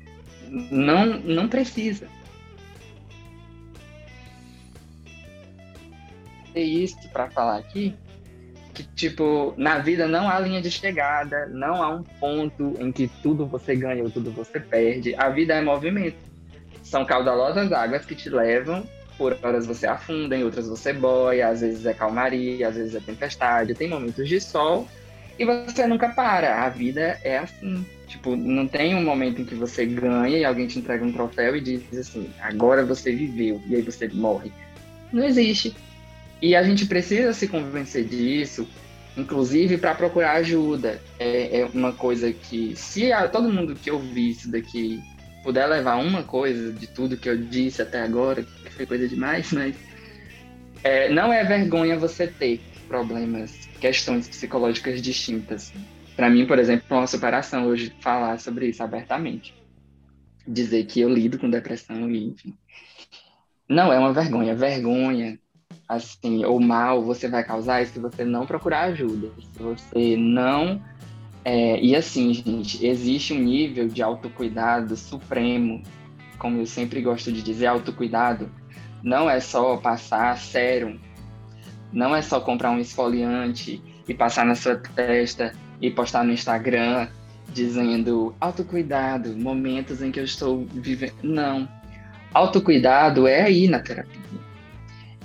não, não precisa. É isso para falar aqui que tipo na vida não há linha de chegada, não há um ponto em que tudo você ganha ou tudo você perde. A vida é movimento. São caudalosas águas que te levam, por horas você afunda, em outras você boia, às vezes é calmaria, às vezes é tempestade, tem momentos de sol e você nunca para. A vida é assim. Tipo, não tem um momento em que você ganha e alguém te entrega um troféu e diz assim, agora você viveu, e aí você morre. Não existe. E a gente precisa se convencer disso, inclusive para procurar ajuda. É, é, uma coisa que, se a, todo mundo que ouvir isso daqui puder levar uma coisa de tudo que eu disse até agora, que foi coisa demais, mas é, não é vergonha você ter problemas, questões psicológicas distintas. Para mim, por exemplo, uma superação hoje falar sobre isso abertamente. Dizer que eu lido com depressão e, enfim. Não é uma vergonha. Vergonha, assim, ou mal você vai causar se você não procurar ajuda. Se você não. É, e assim, gente, existe um nível de autocuidado supremo, como eu sempre gosto de dizer, autocuidado não é só passar sérum, não é só comprar um esfoliante e passar na sua testa e postar no Instagram dizendo autocuidado, momentos em que eu estou vivendo. Não. Autocuidado é aí na terapia.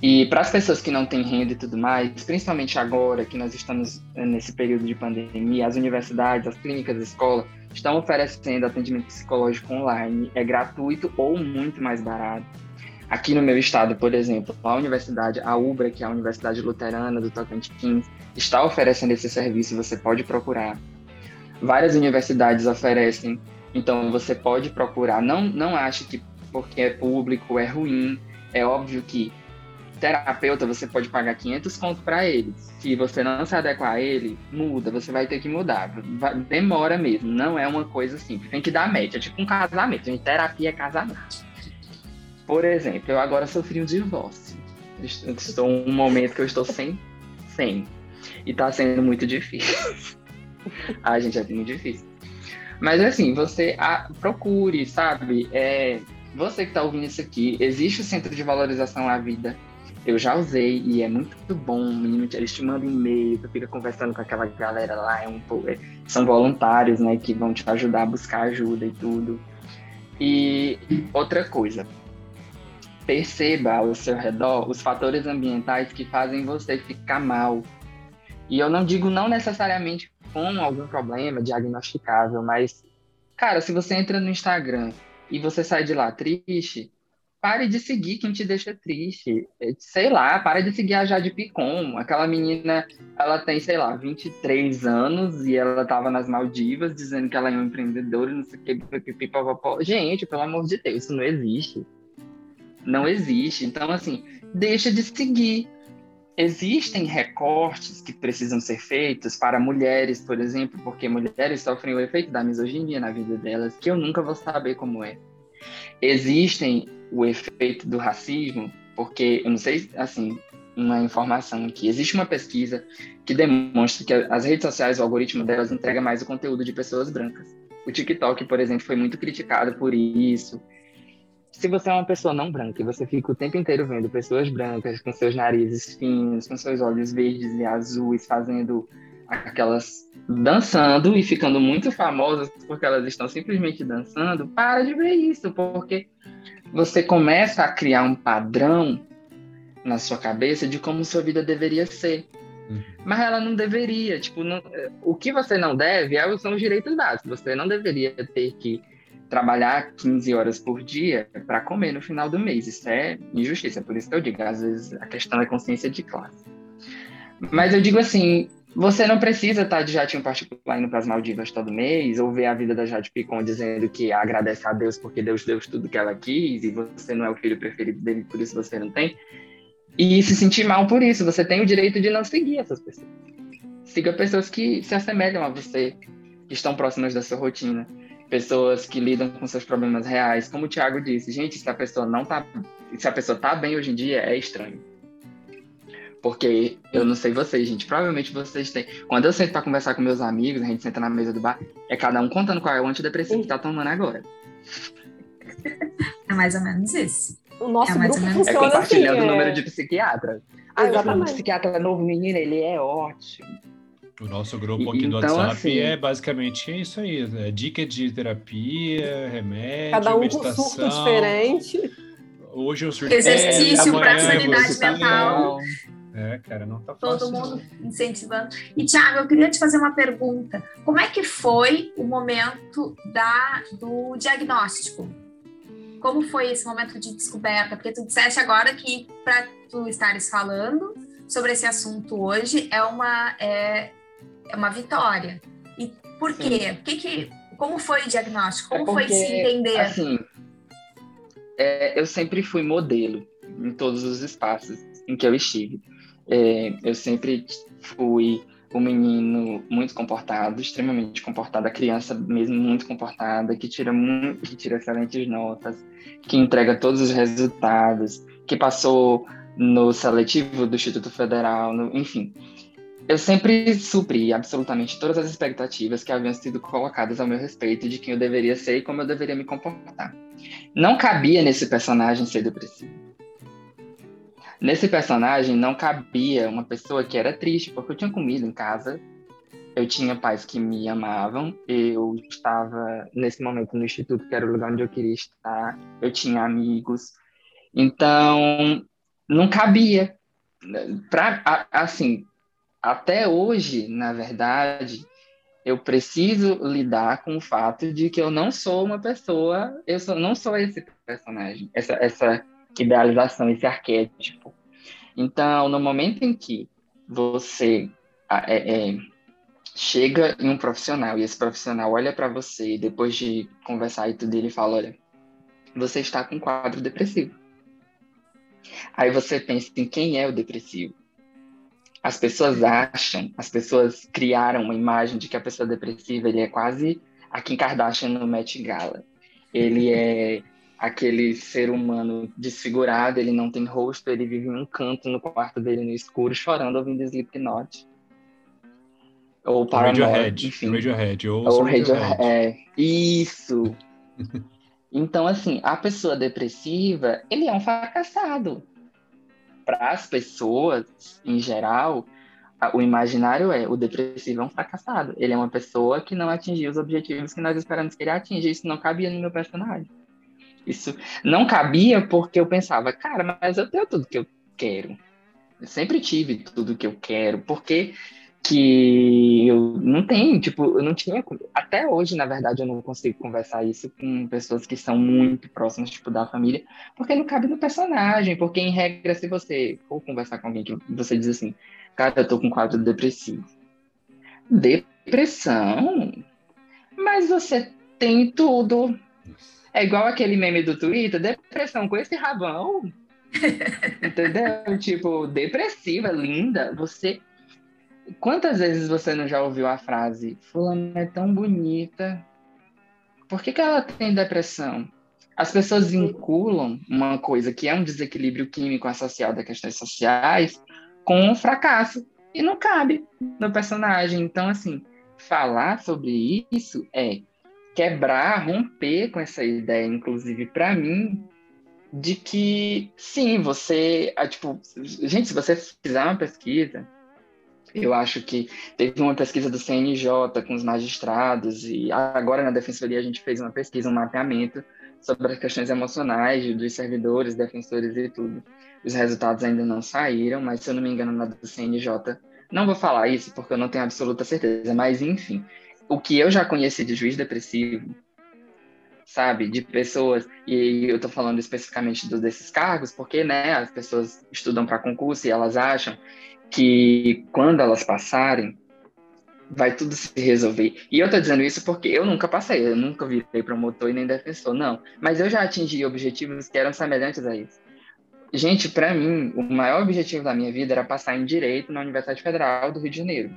E para as pessoas que não têm renda e tudo mais, principalmente agora que nós estamos nesse período de pandemia, as universidades, as clínicas, as escolas estão oferecendo atendimento psicológico online, é gratuito ou muito mais barato. Aqui no meu estado, por exemplo, a universidade, a UBRA, que é a Universidade Luterana do Tocantins, está oferecendo esse serviço, você pode procurar. Várias universidades oferecem, então você pode procurar. Não, não ache que porque é público é ruim. É óbvio que terapeuta, você pode pagar 500 contos para ele. Se você não se adequar a ele, muda, você vai ter que mudar. Demora mesmo, não é uma coisa simples. Tem que dar média, é tipo um casamento. Gente, terapia é casamento. Por exemplo, eu agora sofri um divórcio. Estou um momento que eu estou sem, sem. E tá sendo muito difícil. Ai, gente, é muito difícil. Mas assim, você a, procure, sabe? É, você que está ouvindo isso aqui, existe o Centro de Valorização à Vida. Eu já usei e é muito bom. Menino, eles te mandam e-mail, tu fica conversando com aquela galera lá. É um, é, são voluntários, né, que vão te ajudar a buscar ajuda e tudo. E outra coisa, perceba ao seu redor os fatores ambientais que fazem você ficar mal. E eu não digo não necessariamente com algum problema diagnosticável, mas, cara, se você entra no Instagram e você sai de lá triste, pare de seguir quem te deixa triste. É, sei lá, pare de seguir a Jade Picon. Aquela menina, ela tem, sei lá, 23 anos e ela tava nas Maldivas dizendo que ela é uma empreendedora, não sei o que. Gente, pelo amor de Deus, isso não existe. Não existe. Então, assim, deixa de seguir. Existem recortes que precisam ser feitos para mulheres, por exemplo, porque mulheres sofrem o efeito da misoginia na vida delas, que eu nunca vou saber como é. Existem o efeito do racismo, porque eu não sei, assim, uma informação aqui. Existe uma pesquisa que demonstra que as redes sociais, o algoritmo delas entrega mais o conteúdo de pessoas brancas. O TikTok, por exemplo, foi muito criticado por isso se você é uma pessoa não branca e você fica o tempo inteiro vendo pessoas brancas com seus narizes finos, com seus olhos verdes e azuis, fazendo aquelas dançando e ficando muito famosas porque elas estão simplesmente dançando, para de ver isso, porque você começa a criar um padrão na sua cabeça de como sua vida deveria ser. Uhum. Mas ela não deveria, tipo, não, o que você não deve é, são os direitos básicos. Você não deveria ter que trabalhar 15 horas por dia para comer no final do mês. Isso é injustiça, por isso que eu digo, às vezes a questão é consciência de classe. Mas eu digo assim, você não precisa estar de jatinho particular indo para as Maldivas todo mês, ou ver a vida da Jade Picon dizendo que agradece a Deus porque Deus deu tudo que ela quis e você não é o filho preferido dele, por isso você não tem. E se sentir mal por isso, você tem o direito de não seguir essas pessoas. Siga pessoas que se assemelham a você, que estão próximas da sua rotina pessoas que lidam com seus problemas reais. Como o Thiago disse, gente, se a pessoa não tá, se a pessoa tá bem hoje em dia, é estranho. Porque eu não sei vocês, gente, provavelmente vocês têm. Quando eu sento para conversar com meus amigos, a gente senta na mesa do bar, é cada um contando qual é o antidepressivo que tá tomando agora. É mais ou menos isso. O nosso é grupo funciona É compartilhando assim, o número de psiquiatra. Ah, exatamente. O psiquiatra novo menino, ele é ótimo. O nosso grupo aqui do então, WhatsApp assim, é basicamente isso aí: é dica de terapia, remédio, cada um meditação. com surto diferente. Hoje eu surtei. Exercício para sanidade mental. É, cara, não tá fácil. Todo mundo incentivando. E, Thiago, eu queria te fazer uma pergunta. Como é que foi o momento da, do diagnóstico? Como foi esse momento de descoberta? Porque tu disseste agora que para tu estares falando sobre esse assunto hoje é uma, é, é uma vitória. E por Sim. quê? Que que, como foi o diagnóstico? Como é porque, foi se entender? Assim, é, eu sempre fui modelo em todos os espaços em que eu estive. É, eu sempre fui um menino muito comportado, extremamente comportado, a criança mesmo muito comportada, que tira muito, que tira excelentes notas, que entrega todos os resultados, que passou no seletivo do Instituto Federal, no, enfim eu sempre supri absolutamente todas as expectativas que haviam sido colocadas ao meu respeito de quem eu deveria ser e como eu deveria me comportar. Não cabia nesse personagem ser depressivo. Nesse personagem não cabia uma pessoa que era triste, porque eu tinha comida em casa, eu tinha pais que me amavam, eu estava nesse momento no instituto, que era o lugar onde eu queria estar, eu tinha amigos. Então, não cabia. Pra, assim, até hoje, na verdade, eu preciso lidar com o fato de que eu não sou uma pessoa, eu sou, não sou esse personagem, essa, essa idealização, esse arquétipo. Então, no momento em que você é, é, chega em um profissional e esse profissional olha para você depois de conversar e tudo, ele fala: olha, você está com um quadro depressivo. Aí você pensa em quem é o depressivo. As pessoas acham, as pessoas criaram uma imagem de que a pessoa depressiva ele é quase a Kim Kardashian no Met Gala. Ele é aquele ser humano desfigurado, ele não tem rosto, ele vive em um canto no quarto dele no escuro, chorando ouvindo Slipknot. Ou Paramore, Radiohead, enfim. Radiohead, ou, Ou Radiohead. É, isso. Então, assim, a pessoa depressiva, ele é um fracassado. Para as pessoas, em geral, o imaginário é o depressivo é um fracassado. Ele é uma pessoa que não atingiu os objetivos que nós esperamos que ele atinja. Isso não cabia no meu personagem. Isso não cabia porque eu pensava, cara, mas eu tenho tudo que eu quero. Eu sempre tive tudo que eu quero. Por que que eu não tenho, tipo, eu não tinha. Até hoje, na verdade, eu não consigo conversar isso com pessoas que são muito próximas, tipo, da família, porque não cabe no personagem. Porque, em regra, se você for conversar com alguém que você diz assim, cara, eu tô com quadro depressivo. Depressão? Mas você tem tudo. É igual aquele meme do Twitter, depressão com esse rabão. Entendeu? Tipo, depressiva, linda. Você. Quantas vezes você não já ouviu a frase, Fulana é tão bonita? Por que, que ela tem depressão? As pessoas vinculam uma coisa que é um desequilíbrio químico associado a questões sociais com um fracasso. E não cabe no personagem. Então, assim, falar sobre isso é quebrar, romper com essa ideia, inclusive para mim, de que sim, você, ah, tipo, gente, se você fizer uma pesquisa, eu acho que teve uma pesquisa do CNJ com os magistrados e agora na defensoria a gente fez uma pesquisa, um mapeamento sobre as questões emocionais dos servidores, defensores e tudo. Os resultados ainda não saíram, mas se eu não me engano na do CNJ, não vou falar isso porque eu não tenho absoluta certeza, mas enfim, o que eu já conheci de juiz depressivo sabe, de pessoas, e eu estou falando especificamente do, desses cargos, porque, né, as pessoas estudam para concurso e elas acham que quando elas passarem, vai tudo se resolver. E eu estou dizendo isso porque eu nunca passei, eu nunca virei promotor e nem defensor, não. Mas eu já atingi objetivos que eram semelhantes a isso. Gente, para mim, o maior objetivo da minha vida era passar em Direito na Universidade Federal do Rio de Janeiro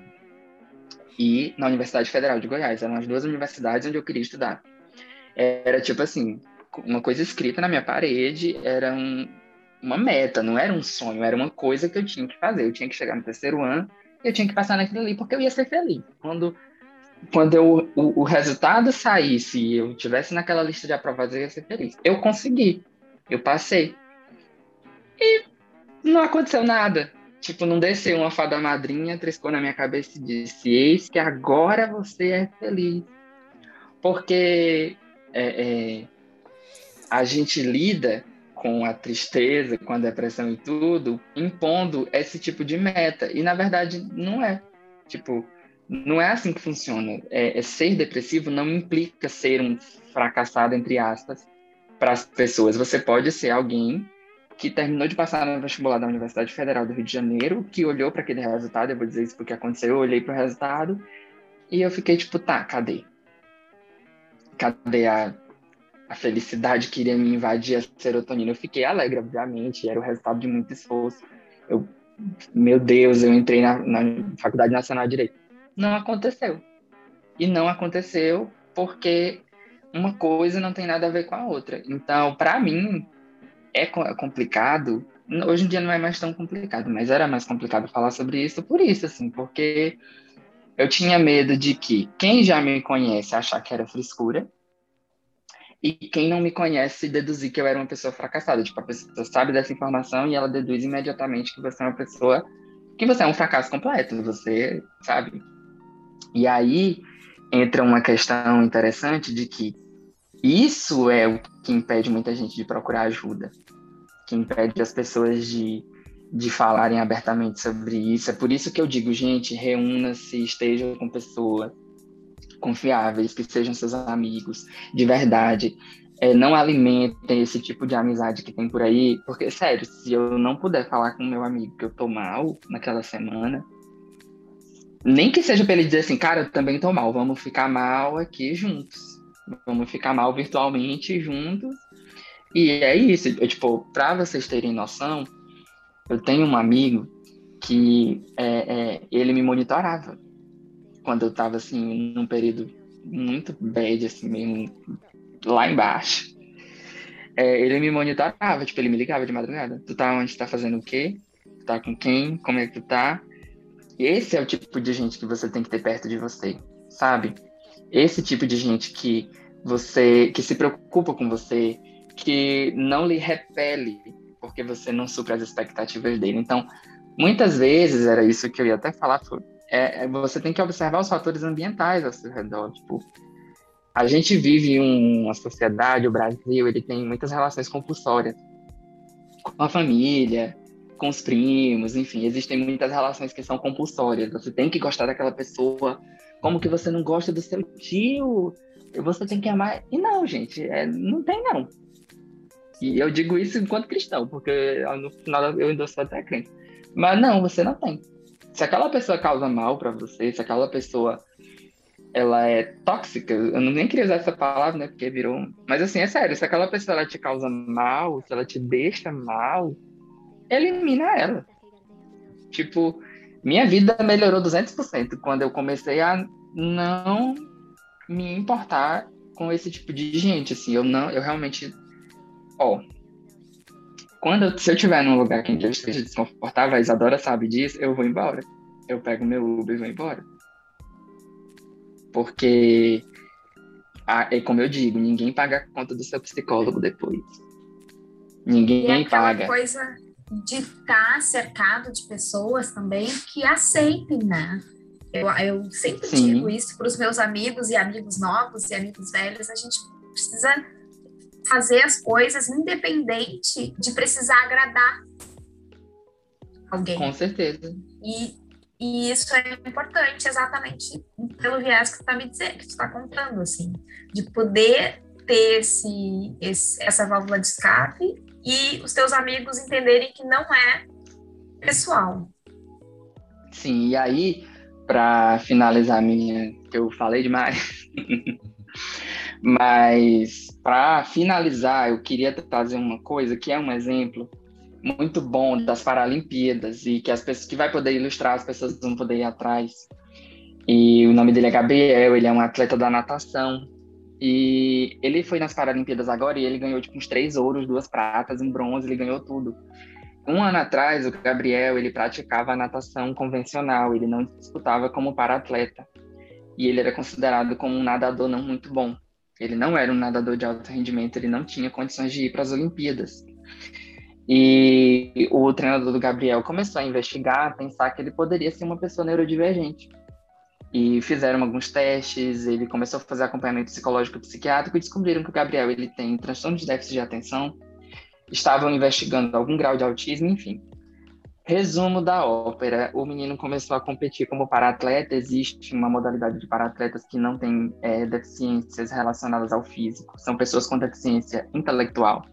e na Universidade Federal de Goiás. Eram as duas universidades onde eu queria estudar. Era tipo assim, uma coisa escrita na minha parede, era um, uma meta, não era um sonho, era uma coisa que eu tinha que fazer. Eu tinha que chegar no terceiro ano eu tinha que passar naquilo ali, porque eu ia ser feliz. Quando, quando eu, o, o resultado saísse e eu tivesse naquela lista de aprovados, eu ia ser feliz. Eu consegui, eu passei. E não aconteceu nada. Tipo, não desceu uma fada madrinha, triscou na minha cabeça e disse: Eis que agora você é feliz. Porque é, é, a gente lida com a tristeza, com a depressão e tudo, impondo esse tipo de meta. E na verdade não é. Tipo, não é assim que funciona. É, é ser depressivo não implica ser um fracassado, entre aspas, para as pessoas. Você pode ser alguém que terminou de passar no vestibular da Universidade Federal do Rio de Janeiro, que olhou para aquele resultado, eu vou dizer isso porque aconteceu, eu olhei para o resultado e eu fiquei tipo, tá, cadê? Cadê a, a felicidade que iria me invadir a serotonina? Eu fiquei alegre, obviamente, era o resultado de muito esforço. Eu, meu Deus, eu entrei na, na Faculdade Nacional de Direito. Não aconteceu. E não aconteceu porque uma coisa não tem nada a ver com a outra. Então, para mim, é complicado. Hoje em dia não é mais tão complicado, mas era mais complicado falar sobre isso por isso, assim, porque eu tinha medo de que quem já me conhece achar que era frescura e quem não me conhece deduzir que eu era uma pessoa fracassada. Tipo, a pessoa sabe dessa informação e ela deduz imediatamente que você é uma pessoa que você é um fracasso completo, você sabe. E aí entra uma questão interessante de que isso é o que impede muita gente de procurar ajuda, que impede as pessoas de, de falarem abertamente sobre isso. É por isso que eu digo, gente, reúna-se, esteja com pessoas confiáveis, que sejam seus amigos, de verdade. É, não alimentem esse tipo de amizade que tem por aí, porque, sério, se eu não puder falar com meu amigo que eu tô mal naquela semana, nem que seja para ele dizer assim, cara, eu também tô mal, vamos ficar mal aqui juntos vamos ficar mal virtualmente juntos. E é isso, eu, tipo, para vocês terem noção, eu tenho um amigo que é, é, ele me monitorava quando eu estava assim num período muito bad, assim, mesmo lá embaixo. É, ele me monitorava, tipo, ele me ligava de madrugada. Tu tá onde? Tá fazendo o quê? Tu tá com quem? Como é que tu tá? Esse é o tipo de gente que você tem que ter perto de você, sabe? Esse tipo de gente que você, que se preocupa com você, que não lhe repele porque você não supra as expectativas dele. Então, muitas vezes era isso que eu ia até falar, é, é, você tem que observar os fatores ambientais ao seu redor, tipo, a gente vive uma sociedade, o Brasil, ele tem muitas relações compulsórias com a família, com os primos, enfim, existem muitas relações que são compulsórias. Você tem que gostar daquela pessoa, como que você não gosta do seu tio, você tem que amar. E não, gente, é, não tem não. E eu digo isso enquanto cristão, porque no final eu ainda sou até crente. Mas não, você não tem. Se aquela pessoa causa mal para você, se aquela pessoa ela é tóxica, eu não nem queria usar essa palavra, né, porque virou, mas assim, é sério, se aquela pessoa ela te causa mal, se ela te deixa mal, elimina ela. Tipo, minha vida melhorou 200% quando eu comecei a não me importar com esse tipo de gente, assim, eu não, eu realmente, ó, quando se eu estiver num lugar que eu esteja desconfortável, a Isadora sabe disso, eu vou embora. Eu pego meu Uber e vou embora. Porque, é como eu digo, ninguém paga a conta do seu psicólogo depois. Ninguém e paga. coisa de estar tá cercado de pessoas também que aceitem, né? Eu, eu sempre Sim. digo isso para os meus amigos e amigos novos e amigos velhos, a gente precisa fazer as coisas independente de precisar agradar alguém. Com certeza. E e isso é importante exatamente pelo viés que tu está me dizendo, que tu está contando, assim, de poder ter esse, esse, essa válvula de escape e os teus amigos entenderem que não é pessoal. Sim, e aí, para finalizar a minha, que eu falei demais, mas para finalizar, eu queria trazer uma coisa que é um exemplo muito bom das Paralimpíadas e que as pessoas que vai poder ilustrar, as pessoas vão poder ir atrás. E o nome dele é Gabriel, ele é um atleta da natação. E ele foi nas Paralimpíadas agora e ele ganhou tipo uns três ouros, duas pratas, um bronze, ele ganhou tudo. Um ano atrás, o Gabriel, ele praticava natação convencional, ele não disputava como para-atleta. E ele era considerado como um nadador não muito bom. Ele não era um nadador de alto rendimento, ele não tinha condições de ir para as Olimpíadas. E o treinador do Gabriel começou a investigar, a pensar que ele poderia ser uma pessoa neurodivergente. E fizeram alguns testes, ele começou a fazer acompanhamento psicológico e psiquiátrico e descobriram que o Gabriel ele tem transtorno de déficit de atenção, estavam investigando algum grau de autismo, enfim. Resumo da ópera: o menino começou a competir como para-atleta. Existe uma modalidade de para-atletas que não tem é, deficiências relacionadas ao físico, são pessoas com deficiência intelectual.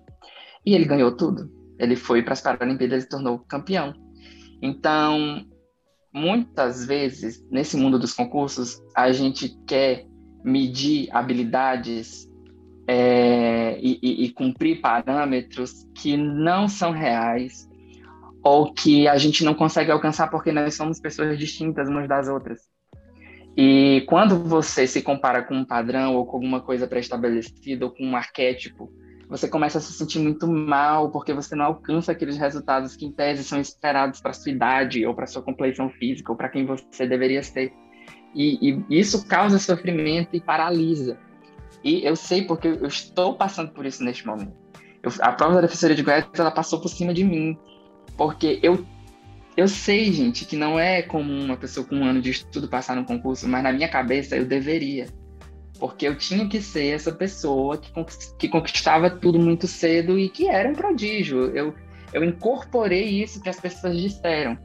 E ele ganhou tudo ele foi para as Paralimpíadas e se tornou campeão. Então, muitas vezes, nesse mundo dos concursos, a gente quer medir habilidades é, e, e, e cumprir parâmetros que não são reais ou que a gente não consegue alcançar porque nós somos pessoas distintas umas das outras. E quando você se compara com um padrão ou com alguma coisa pré-estabelecida ou com um arquétipo, você começa a se sentir muito mal porque você não alcança aqueles resultados que em tese são esperados para sua idade ou para sua compleição física ou para quem você deveria ser. E, e, isso causa sofrimento e paralisa. E eu sei porque eu estou passando por isso neste momento. Eu, a prova da defensoria de Goiás ela passou por cima de mim porque eu eu sei, gente, que não é comum uma pessoa com um ano de estudo passar no concurso, mas na minha cabeça eu deveria porque eu tinha que ser essa pessoa que, que conquistava tudo muito cedo e que era um prodígio. Eu, eu incorporei isso que as pessoas disseram.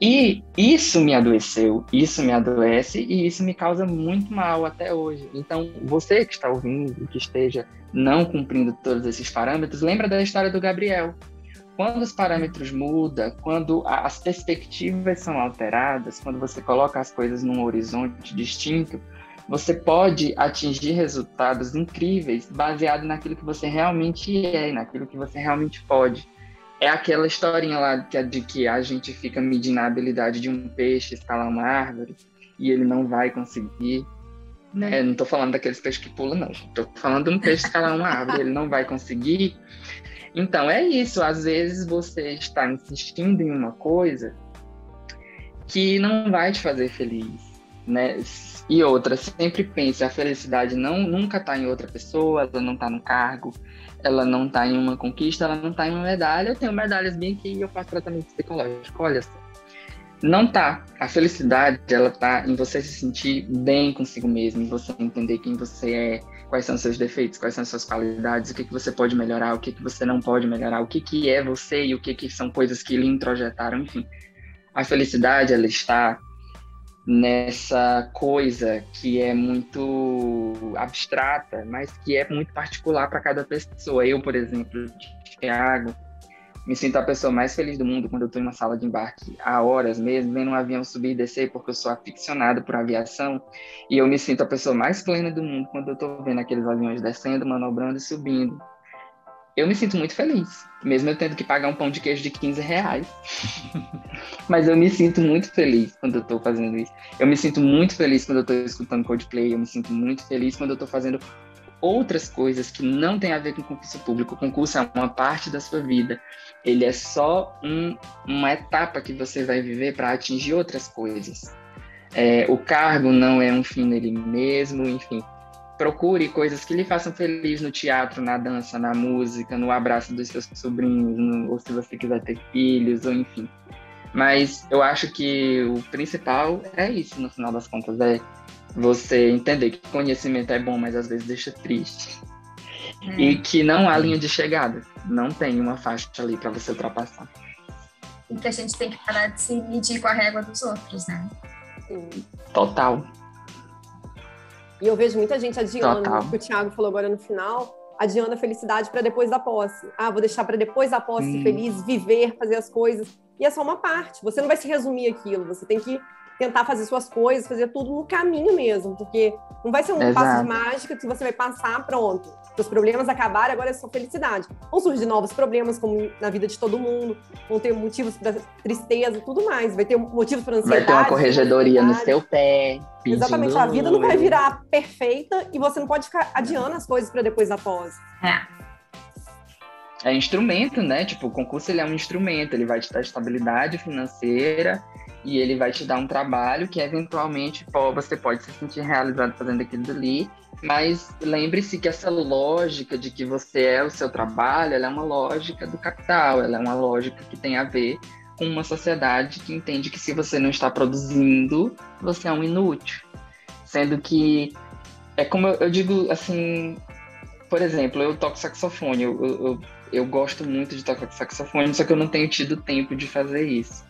E isso me adoeceu, isso me adoece e isso me causa muito mal até hoje. Então, você que está ouvindo, que esteja não cumprindo todos esses parâmetros, lembra da história do Gabriel. Quando os parâmetros mudam, quando as perspectivas são alteradas, quando você coloca as coisas num horizonte distinto, você pode atingir resultados incríveis baseado naquilo que você realmente é, naquilo que você realmente pode. É aquela historinha lá de, que a gente fica medindo a habilidade de um peixe escalar uma árvore e ele não vai conseguir. Né? Não estou falando daqueles peixes que pulam, não. Estou falando de um peixe escalar uma árvore, ele não vai conseguir. Então, é isso. Às vezes você está insistindo em uma coisa que não vai te fazer feliz, né? E outra, sempre pense, a felicidade não nunca está em outra pessoa, ela não está no cargo, ela não está em uma conquista, ela não está em uma medalha. Eu tenho medalhas bem aqui e eu faço tratamento psicológico, olha só. Não tá. A felicidade, ela tá em você se sentir bem consigo mesmo, em você entender quem você é, quais são seus defeitos, quais são suas qualidades, o que, que você pode melhorar, o que, que você não pode melhorar, o que, que é você e o que, que são coisas que lhe introjetaram, enfim. A felicidade, ela está nessa coisa que é muito abstrata, mas que é muito particular para cada pessoa. Eu, por exemplo, Thiago, me sinto a pessoa mais feliz do mundo quando eu estou em uma sala de embarque há horas mesmo, vendo um avião subir e descer, porque eu sou aficionado por aviação, e eu me sinto a pessoa mais plena do mundo quando eu estou vendo aqueles aviões descendo, manobrando e subindo. Eu me sinto muito feliz, mesmo eu tendo que pagar um pão de queijo de 15 reais. Mas eu me sinto muito feliz quando eu estou fazendo isso. Eu me sinto muito feliz quando eu estou escutando Coldplay, eu me sinto muito feliz quando eu estou fazendo outras coisas que não tem a ver com concurso público. O concurso é uma parte da sua vida. Ele é só um, uma etapa que você vai viver para atingir outras coisas. É, o cargo não é um fim nele mesmo, enfim. Procure coisas que lhe façam feliz no teatro, na dança, na música, no abraço dos seus sobrinhos, no, ou se você quiser ter filhos, ou enfim. Mas eu acho que o principal é isso, no final das contas, é você entender que conhecimento é bom, mas às vezes deixa triste. É. E que não há linha de chegada. Não tem uma faixa ali para você ultrapassar. E que a gente tem que parar de se medir com a régua dos outros, né? Sim. Total. E eu vejo muita gente adiando, Total. o que o Thiago falou agora no final, adiando a felicidade para depois da posse. Ah, vou deixar para depois da posse hum. feliz, viver, fazer as coisas. E é só uma parte. Você não vai se resumir aquilo. Você tem que tentar fazer suas coisas, fazer tudo no caminho mesmo, porque não vai ser um Exato. passo de mágica que você vai passar, pronto. Os problemas acabaram, agora é só felicidade. Vão surgir novos problemas, como na vida de todo mundo, vão ter motivos para tristeza e tudo mais, vai ter motivos para ansiedade. Vai ter uma corregedoria no seu pé. Exatamente, a vida não vai virar perfeita e você não pode ficar adiando as coisas para depois da pós. É é instrumento, né? Tipo, o concurso ele é um instrumento, ele vai te dar estabilidade financeira e ele vai te dar um trabalho que eventualmente pô, você pode se sentir realizado fazendo aquilo ali, mas lembre-se que essa lógica de que você é o seu trabalho, ela é uma lógica do capital, ela é uma lógica que tem a ver com uma sociedade que entende que se você não está produzindo, você é um inútil. Sendo que é como eu, eu digo assim, por exemplo, eu toco saxofone, eu, eu, eu gosto muito de tocar saxofone, só que eu não tenho tido tempo de fazer isso.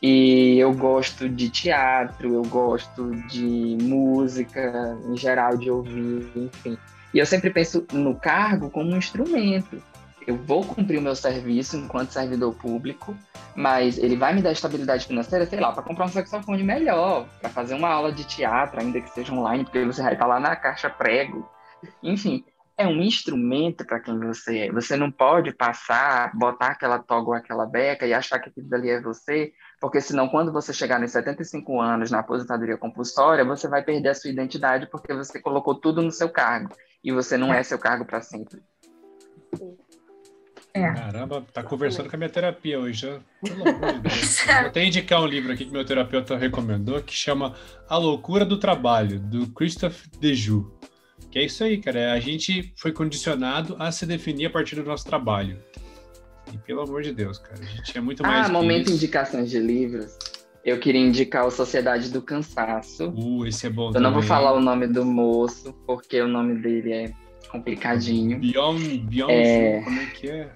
E eu gosto de teatro, eu gosto de música em geral, de ouvir, enfim. E eu sempre penso no cargo como um instrumento. Eu vou cumprir o meu serviço enquanto servidor público, mas ele vai me dar estabilidade financeira, sei lá, para comprar um saxofone melhor, para fazer uma aula de teatro, ainda que seja online, porque você vai estar lá na caixa prego. Enfim, é um instrumento para quem você é. Você não pode passar, botar aquela toga ou aquela beca e achar que aquilo dali é você, porque senão quando você chegar nos 75 anos na aposentadoria compulsória, você vai perder a sua identidade porque você colocou tudo no seu cargo e você não é seu cargo para sempre. É. Caramba, tá conversando com a minha terapia hoje. Já. Pelo amor de Deus. Vou até indicar um livro aqui que meu terapeuta recomendou, que chama A Loucura do Trabalho, do Christophe Dejoux. Que é isso aí, cara. A gente foi condicionado a se definir a partir do nosso trabalho. E pelo amor de Deus, cara, a gente é muito mais. Ah, momento indicações de livros. Eu queria indicar o Sociedade do Cansaço. Uh, esse é bom. Eu também. não vou falar o nome do moço, porque o nome dele é complicadinho. Byung, Byung, é... como é que é?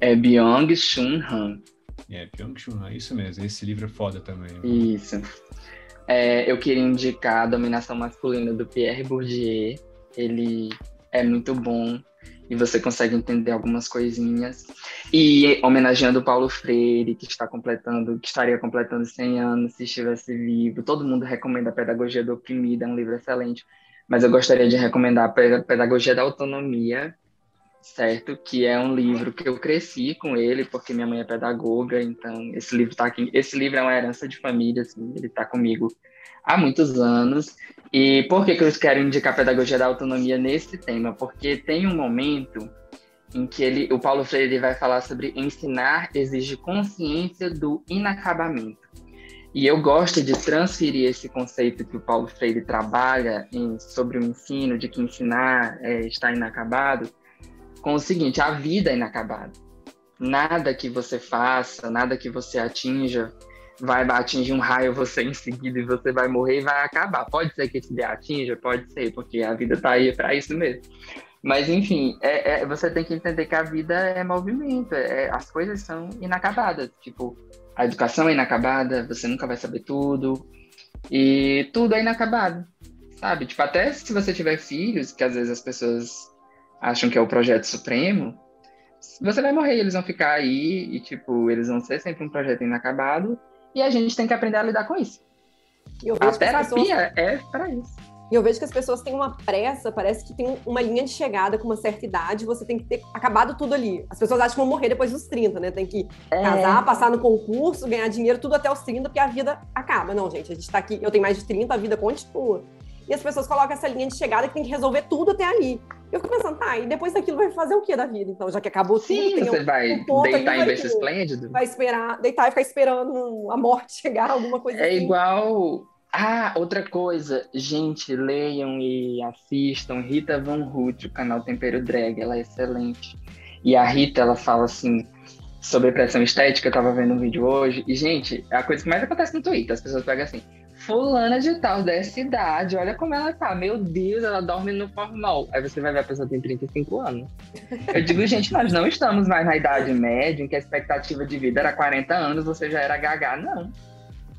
É Byung Chun Han. É, Byung Chun Han, isso mesmo. Esse livro é foda também. Isso. É, eu queria indicar a Dominação Masculina do Pierre Bourdieu. Ele é muito bom. E você consegue entender algumas coisinhas. E homenageando Paulo Freire, que está completando, que estaria completando 100 anos se estivesse vivo. Todo mundo recomenda a Pedagogia do Oprimido, é um livro excelente. Mas eu gostaria de recomendar a Pedagogia da Autonomia, certo? Que é um livro que eu cresci com ele, porque minha mãe é pedagoga, então esse livro tá aqui. Esse livro é uma herança de família, assim, ele está comigo há muitos anos. E por que, que eu quero indicar a pedagogia da autonomia nesse tema? Porque tem um momento em que ele, o Paulo Freire vai falar sobre ensinar exige consciência do inacabamento. E eu gosto de transferir esse conceito que o Paulo Freire trabalha em, sobre o ensino, de que ensinar é, está inacabado, com o seguinte: a vida é inacabada. Nada que você faça, nada que você atinja vai atingir um raio você em seguida e você vai morrer e vai acabar. Pode ser que esse dia atinja, pode ser, porque a vida está aí para isso mesmo. Mas, enfim, é, é, você tem que entender que a vida é movimento, é, as coisas são inacabadas. Tipo, a educação é inacabada, você nunca vai saber tudo, e tudo é inacabado, sabe? Tipo, até se você tiver filhos, que às vezes as pessoas acham que é o projeto supremo, você vai morrer, eles vão ficar aí e, tipo, eles vão ser sempre um projeto inacabado, e a gente tem que aprender a lidar com isso. a terapia pessoas... é para isso. E eu vejo que as pessoas têm uma pressa, parece que tem uma linha de chegada com uma certa idade, você tem que ter acabado tudo ali. As pessoas acham que vão morrer depois dos 30, né? Tem que é. casar, passar no concurso, ganhar dinheiro, tudo até os 30, porque a vida acaba. Não, gente, a gente tá aqui, eu tenho mais de 30, a vida continua. E as pessoas colocam essa linha de chegada que tem que resolver tudo até ali. Eu fico pensando, tá, e depois daquilo vai fazer o que da vida? Então, já que acabou tudo, Sim, você um, vai um deitar em berço esplêndido? Vai esperar, deitar e ficar esperando a morte chegar, alguma coisa é assim. É igual... Ah, outra coisa, gente, leiam e assistam Rita Van Hout, o canal Tempero Drag, ela é excelente. E a Rita, ela fala assim, sobre pressão estética, eu tava vendo um vídeo hoje, e, gente, é a coisa que mais acontece no Twitter, as pessoas pegam assim, fulana de tal dessa idade, olha como ela tá. Meu Deus, ela dorme no formal. Aí você vai ver a pessoa tem 35 anos. Eu digo, gente, nós não estamos mais na idade média, em que a expectativa de vida era 40 anos, você já era gaga, não.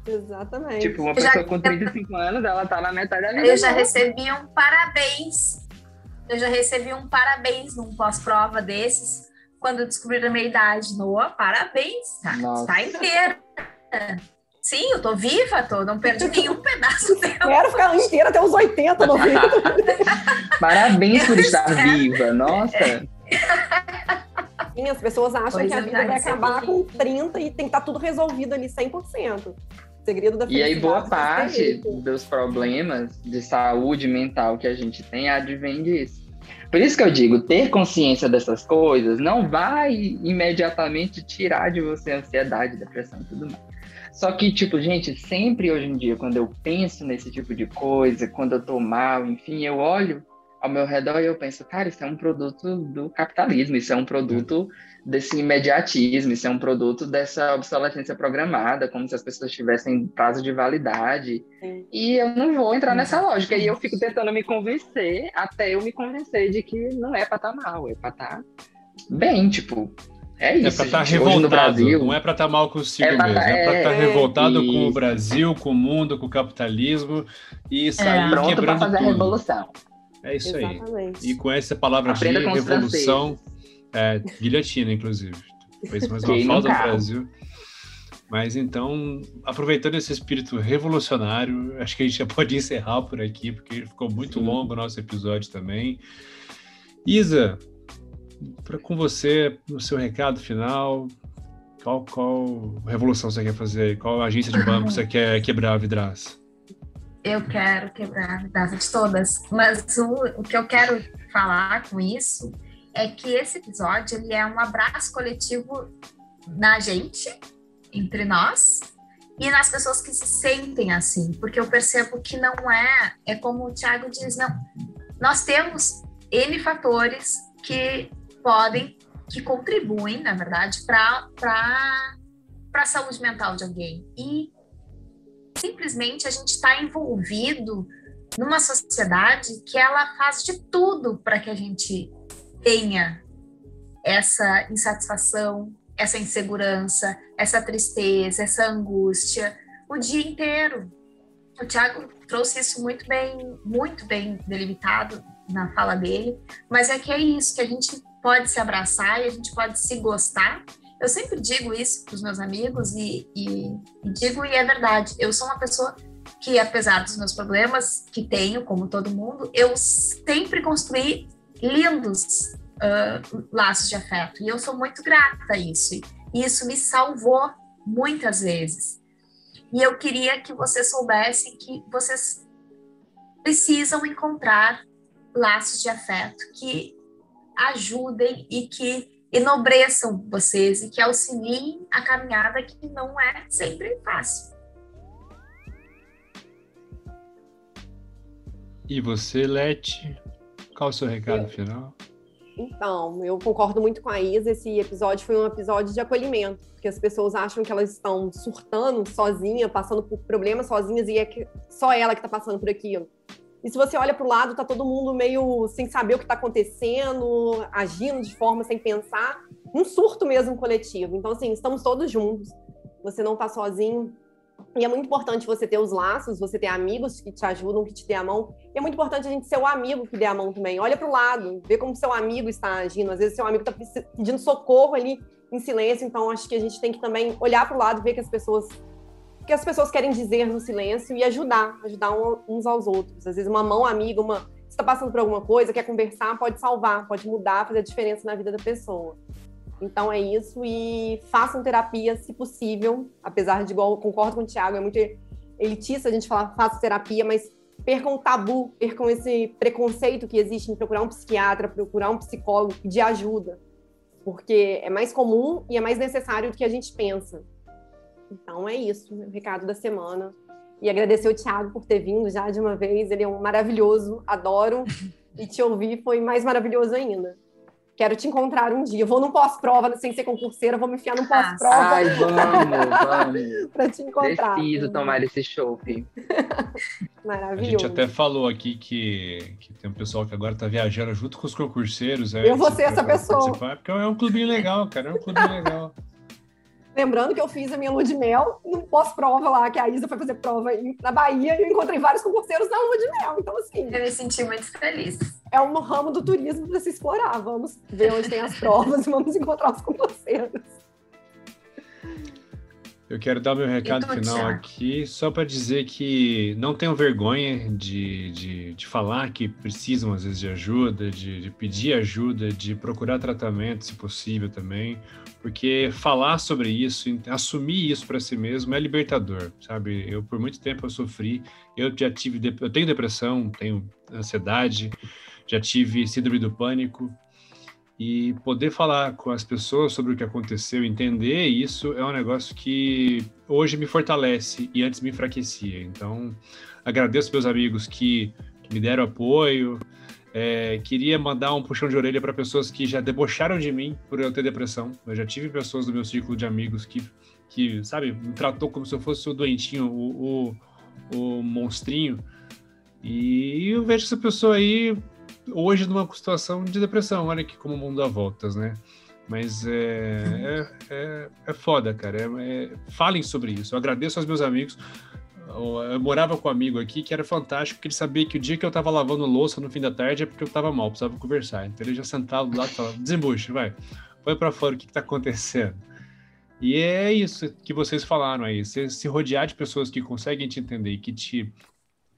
Exatamente. Tipo, uma pessoa já... com 35 anos, ela tá na metade da vida. Eu já recebi um parabéns. Eu já recebi um parabéns num pós-prova desses, quando descobriram a minha idade. Noa, parabéns, tá, tá inteira. Sim, eu tô viva, tô, não perdi nenhum pedaço dela. Quero ficar inteira até uns 80, 90. Parabéns por estar viva, nossa. Sim, as pessoas acham pois que a vida vai acabar com 30 e tem que estar tá tudo resolvido ali 100%. O segredo da E aí, boa parte dos problemas de saúde mental que a gente tem advém disso. Por isso que eu digo, ter consciência dessas coisas não vai imediatamente tirar de você a ansiedade, depressão e tudo mais. Só que, tipo, gente, sempre hoje em dia, quando eu penso nesse tipo de coisa, quando eu tô mal, enfim, eu olho ao meu redor e eu penso, cara, isso é um produto do capitalismo, isso é um produto desse imediatismo, isso é um produto dessa obsolescência programada, como se as pessoas tivessem prazo de validade. Sim. E eu não vou entrar nessa lógica. E eu fico tentando me convencer, até eu me convencer de que não é pra estar tá mal, é pra estar tá bem, tipo, é isso. É para estar tá revoltado. Brasil, não é para estar tá mal consigo é mesmo. Tá, é, para estar tá é, revoltado isso. com o Brasil, com o mundo, com o capitalismo e sair é. quebrando fazer tudo. a revolução. É isso Exatamente. aí. E com essa palavra de revolução, é, guilhotina, inclusive. Fez mais uma falta no Brasil. Mas então, aproveitando esse espírito revolucionário, acho que a gente já pode encerrar por aqui, porque ficou muito Sim. longo o nosso episódio também. Isa, para com você, o seu recado final, qual, qual revolução você quer fazer? Qual agência de banco você quer quebrar a vidraça? Eu quero quebrar a vidraça de todas, mas o, o que eu quero falar com isso é que esse episódio ele é um abraço coletivo na gente, entre nós, e nas pessoas que se sentem assim, porque eu percebo que não é, é como o Thiago diz, não, nós temos N fatores que podem, que contribuem, na verdade, para a saúde mental de alguém. E simplesmente a gente está envolvido numa sociedade que ela faz de tudo para que a gente tenha essa insatisfação, essa insegurança, essa tristeza, essa angústia o dia inteiro. O Tiago trouxe isso muito bem, muito bem delimitado na fala dele, mas é que é isso, que a gente pode se abraçar e a gente pode se gostar. Eu sempre digo isso para os meus amigos e, e, e digo e é verdade. Eu sou uma pessoa que, apesar dos meus problemas que tenho, como todo mundo, eu sempre construí lindos uh, laços de afeto e eu sou muito grata a isso. E isso me salvou muitas vezes. E eu queria que vocês soubessem que vocês precisam encontrar laços de afeto que ajudem e que enobreçam vocês e que auxiliem a caminhada que não é sempre fácil. E você, Lete, qual o seu recado eu, final? Então, eu concordo muito com a Isa. Esse episódio foi um episódio de acolhimento, porque as pessoas acham que elas estão surtando sozinha, passando por problemas sozinhas e é só ela que está passando por aquilo. E se você olha para o lado, tá todo mundo meio sem saber o que está acontecendo, agindo de forma sem pensar, um surto mesmo coletivo. Então, assim, estamos todos juntos. Você não está sozinho. E é muito importante você ter os laços, você ter amigos que te ajudam, que te dê a mão. E é muito importante a gente ser o amigo que dê a mão também. Olha para o lado, vê como seu amigo está agindo. Às vezes seu amigo está pedindo socorro ali em silêncio, então acho que a gente tem que também olhar para o lado, ver que as pessoas que as pessoas querem dizer no silêncio e ajudar, ajudar uns aos outros. Às vezes uma mão amiga, uma está passando por alguma coisa, quer conversar, pode salvar, pode mudar, fazer a diferença na vida da pessoa. Então é isso e façam terapia se possível, apesar de igual concordo com o Thiago, é muito elitista a gente falar faça terapia, mas percam o tabu, percam esse preconceito que existe em procurar um psiquiatra, procurar um psicólogo de ajuda, porque é mais comum e é mais necessário do que a gente pensa. Então é isso, o recado da semana. E agradecer o Thiago por ter vindo já de uma vez, ele é um maravilhoso, adoro. E te ouvir foi mais maravilhoso ainda. Quero te encontrar um dia. Eu vou num pós-prova, sem ser concurseira, vou me enfiar num pós-prova. Ai, vamos, vamos. pra te encontrar. Preciso tomar esse show, Maravilhoso. A gente até falou aqui que, que tem um pessoal que agora está viajando junto com os concurseiros. É, eu vou ser essa pessoa. Porque é um clubinho legal, cara. É um clubinho legal. Lembrando que eu fiz a minha lua de mel no pós-prova lá, que a Isa foi fazer prova na Bahia e eu encontrei vários concurseiros na lua de mel. Então, assim. Eu me senti muito feliz. É um ramo do turismo para se explorar. Vamos ver onde tem as provas e vamos encontrar os concurseiros. Eu quero dar meu recado final aqui, só para dizer que não tenham vergonha de, de, de, falar que precisam, às vezes, de ajuda, de, de pedir ajuda, de procurar tratamento, se possível também, porque falar sobre isso, assumir isso para si mesmo é libertador, sabe? Eu, por muito tempo, eu sofri, eu já tive, eu tenho depressão, tenho ansiedade, já tive síndrome do pânico, e poder falar com as pessoas sobre o que aconteceu, entender isso é um negócio que hoje me fortalece e antes me enfraquecia. Então, agradeço meus amigos que, que me deram apoio. É, queria mandar um puxão de orelha para pessoas que já debocharam de mim por eu ter depressão. Eu já tive pessoas do meu círculo de amigos que, que sabe, me tratou como se eu fosse o doentinho, o, o, o monstrinho. E eu vejo essa pessoa aí hoje numa situação de depressão. Olha que como o mundo dá voltas, né? Mas é, é, é, é foda, cara. É, é, falem sobre isso. Eu agradeço aos meus amigos. Eu morava com um amigo aqui que era fantástico, porque ele sabia que o dia que eu tava lavando louça no fim da tarde é porque eu tava mal, precisava conversar. Então ele já sentava lado e falava: desembuche, vai, põe para fora o que, que tá acontecendo. E é isso que vocês falaram aí. Você se rodear de pessoas que conseguem te entender, que te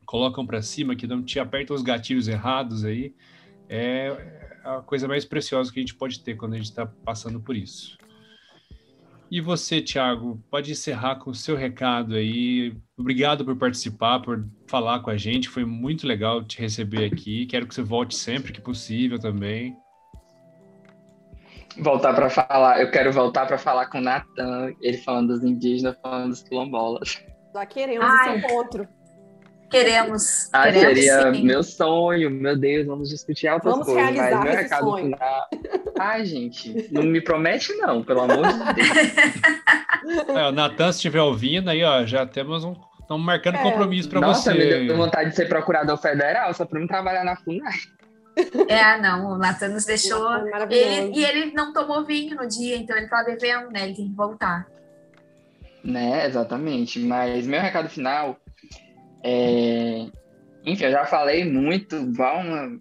colocam para cima, que não te apertam os gatilhos errados aí, é a coisa mais preciosa que a gente pode ter quando a gente está passando por isso. E você, Thiago, pode encerrar com o seu recado aí. Obrigado por participar, por falar com a gente. Foi muito legal te receber aqui. Quero que você volte sempre que possível também. Voltar para falar, eu quero voltar para falar com o Natan, ele falando dos indígenas, falando dos quilombolas. Já queremos Ai. esse encontro. Queremos. Ah, queremos, seria sim. meu sonho, meu Deus, vamos discutir outras vamos coisas. Realizar mas meu esse recado sonho. final. Ai, gente, não me promete, não, pelo amor de Deus. É, o Natan, se estiver ouvindo aí, ó, já temos um. Estamos marcando É. compromisso para Nossa, você. me deu vontade de ser procurador federal só para não trabalhar na FUNAI. É, não, o Natan nos deixou. Ele, e ele não tomou vinho no dia, então ele tá devendo, né? Ele tem que voltar. Né, exatamente. Mas meu recado final é. Enfim, eu já falei muito, uma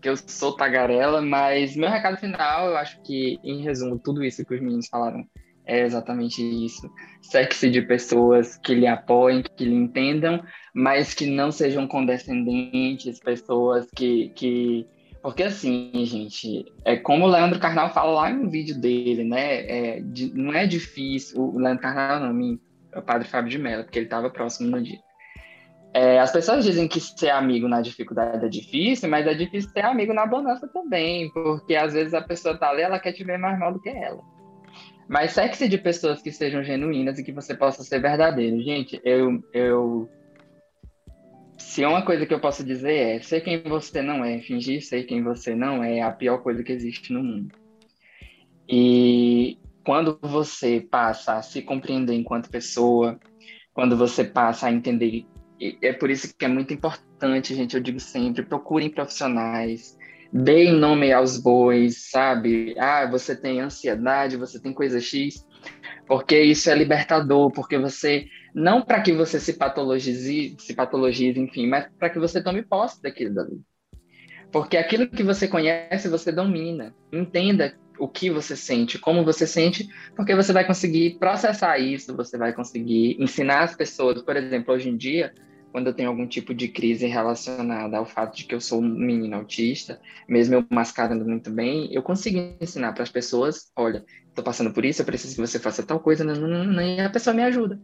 que eu sou tagarela, mas meu recado final, eu acho que, em resumo, tudo isso que os meninos falaram é exatamente isso. Sexy de pessoas que lhe apoiem, que lhe entendam, mas que não sejam condescendentes, pessoas que, que porque assim, gente, é como o Leandro Carnal fala lá no vídeo dele, né? É, de, não é difícil, o Leandro Carnal não, é o padre Fábio de Mello, porque ele estava próximo no dia. É, as pessoas dizem que ser amigo na dificuldade é difícil, mas é difícil ser amigo na bonança também, porque às vezes a pessoa tá ali, ela quer te ver mais mal do que ela. Mas sexy de pessoas que sejam genuínas e que você possa ser verdadeiro. Gente, eu, eu se uma coisa que eu posso dizer é ser quem você não é, fingir ser quem você não é, é a pior coisa que existe no mundo. E quando você passa a se compreender enquanto pessoa, quando você passa a entender, é por isso que é muito importante, gente, eu digo sempre, procurem profissionais, deem nome aos bois, sabe? Ah, você tem ansiedade, você tem coisa X, porque isso é libertador, porque você não para que você se patologize, se patologize, enfim, mas para que você tome posse daquilo dali. Porque aquilo que você conhece, você domina. Entenda o que você sente, como você sente, porque você vai conseguir processar isso, você vai conseguir ensinar as pessoas. Por exemplo, hoje em dia, quando eu tenho algum tipo de crise relacionada ao fato de que eu sou um menino autista, mesmo eu mascarando muito bem, eu consigo ensinar para as pessoas, olha, estou passando por isso, eu preciso que você faça tal coisa, não, não, não, e a pessoa me ajuda.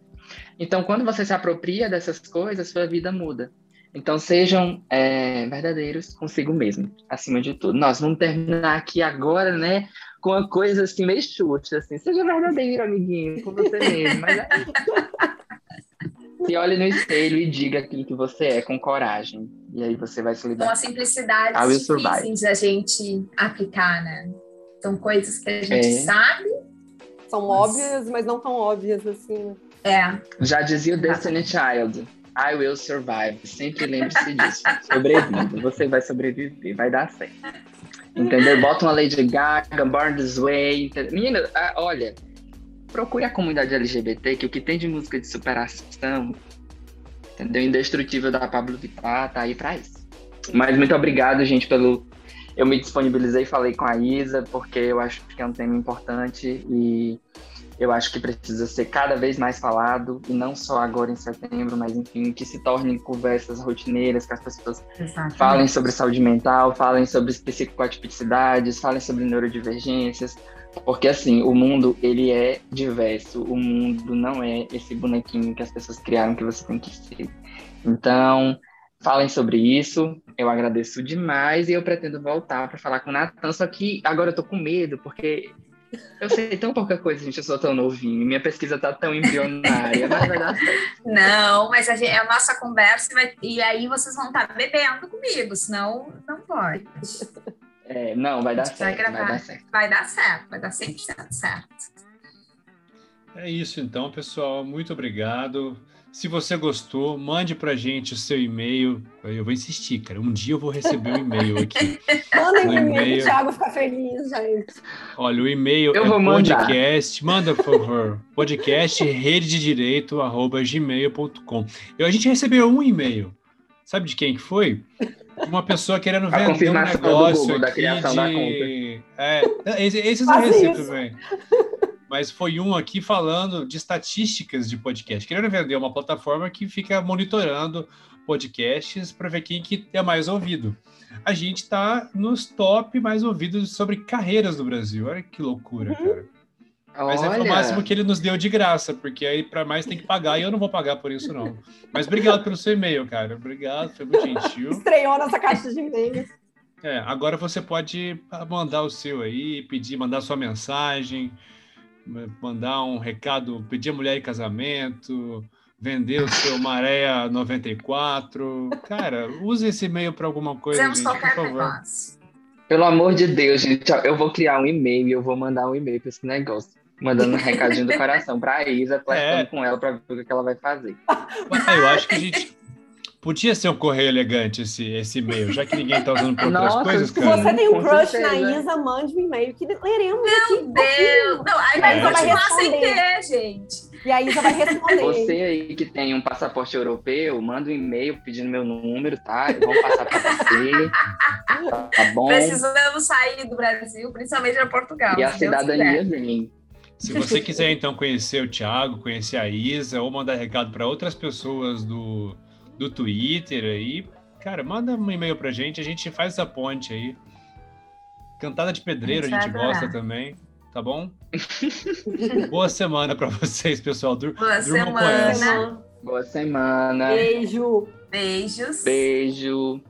Então, quando você se apropria dessas coisas, sua vida muda. Então, sejam é, verdadeiros consigo mesmo, acima de tudo. Nós vamos terminar aqui agora, né, com uma coisa assim, meio chute, assim. Seja verdadeiro, amiguinho, com você mesmo. Mas é... se olhe no espelho e diga aquilo que você é com coragem. E aí você vai se libertar. São simplicidades difíceis a gente aplicar, né? São coisas que a gente é. sabe. São mas... óbvias, mas não tão óbvias assim. É. Já dizia o Destiny Child. I will survive. Sempre lembre-se disso. Sobreviva. Você vai sobreviver, vai dar certo. Entendeu? Bota uma Lady Gaga, Born This Way. Entendeu? Menina, olha, procure a comunidade LGBT, que o que tem de música de superação, entendeu? Indestrutível da Pablo Vittar, tá aí pra isso. Mas muito obrigado, gente, pelo. Eu me disponibilizei, falei com a Isa, porque eu acho que é um tema importante e eu acho que precisa ser cada vez mais falado, e não só agora em setembro, mas enfim, que se tornem conversas rotineiras, que as pessoas Exatamente. falem sobre saúde mental, falem sobre psicoatipicidades, falem sobre neurodivergências, porque assim, o mundo ele é diverso, o mundo não é esse bonequinho que as pessoas criaram que você tem que ser. Então, falem sobre isso. Eu agradeço demais e eu pretendo voltar para falar com o Natan, só que agora eu tô com medo, porque eu sei tão pouca coisa, gente, eu sou tão novinho, minha pesquisa tá tão embrionária, mas vai dar. Não, mas a gente, é a nossa conversa e aí vocês vão estar tá bebendo comigo, senão não pode. É, não, vai dar certo. Vai, vai, dar certo. Vai dar certo, vai dar 100% certo. É isso então, pessoal. Muito obrigado. Se você gostou, mande pra gente o seu e-mail. Eu vou insistir, cara. Um dia eu vou receber um e-mail aqui. Manda um e-mail, o Thiago fica feliz, gente. Olha, o e-mail eu é vou podcast. Mandar. Manda, por favor. podcast rede de direito, arroba gmail.com. A gente recebeu um e-mail. Sabe de quem que foi? Uma pessoa querendo vender um negócio Google, aqui da de... da conta. É, esses eu recebo também mas foi um aqui falando de estatísticas de podcast, querendo vender uma plataforma que fica monitorando podcasts para ver quem que é mais ouvido. A gente está nos top mais ouvidos sobre carreiras do Brasil. Olha que loucura, uhum. cara. Mas é o máximo que ele nos deu de graça, porque aí para mais tem que pagar e eu não vou pagar por isso, não. Mas obrigado pelo seu e-mail, cara. Obrigado, foi muito gentil. Estreou nossa caixa de e-mails. É, agora você pode mandar o seu aí, pedir, mandar sua mensagem mandar um recado, pedir a mulher em casamento, vender o seu Maréia 94. Cara, use esse e-mail para alguma coisa, gente, por favor. Pelo amor de Deus, gente, eu vou criar um e-mail e eu vou mandar um e-mail para esse negócio. Mandando um recadinho do coração para a Isa, flertando é. com ela para ver o que ela vai fazer. eu acho que a gente Podia ser um correio elegante esse, esse e-mail, já que ninguém tá usando para outras Nossa, coisas, Se você tem um crush certeza. na Isa, mande um e-mail que leremos aqui. Meu Deus! Não, aí vai É. continuar sem Responder. ter, gente. E a Isa vai responder. Você aí que tem um passaporte europeu, manda um e-mail pedindo meu número, tá? Vamos passar para você. Tá bom? Precisamos sair do Brasil, principalmente para Portugal. E a cidadania vem. Se você quiser, então, conhecer o Thiago, conhecer a Isa, ou mandar recado para outras pessoas do, do Twitter aí, cara, manda um e-mail pra gente, a gente faz essa ponte aí. Cantada de pedreiro a A gente gente vai adorar. gosta também, tá bom? Boa semana para vocês, pessoal. Dur Boa semana. essa. Boa semana. Beijo. Beijos. Beijo.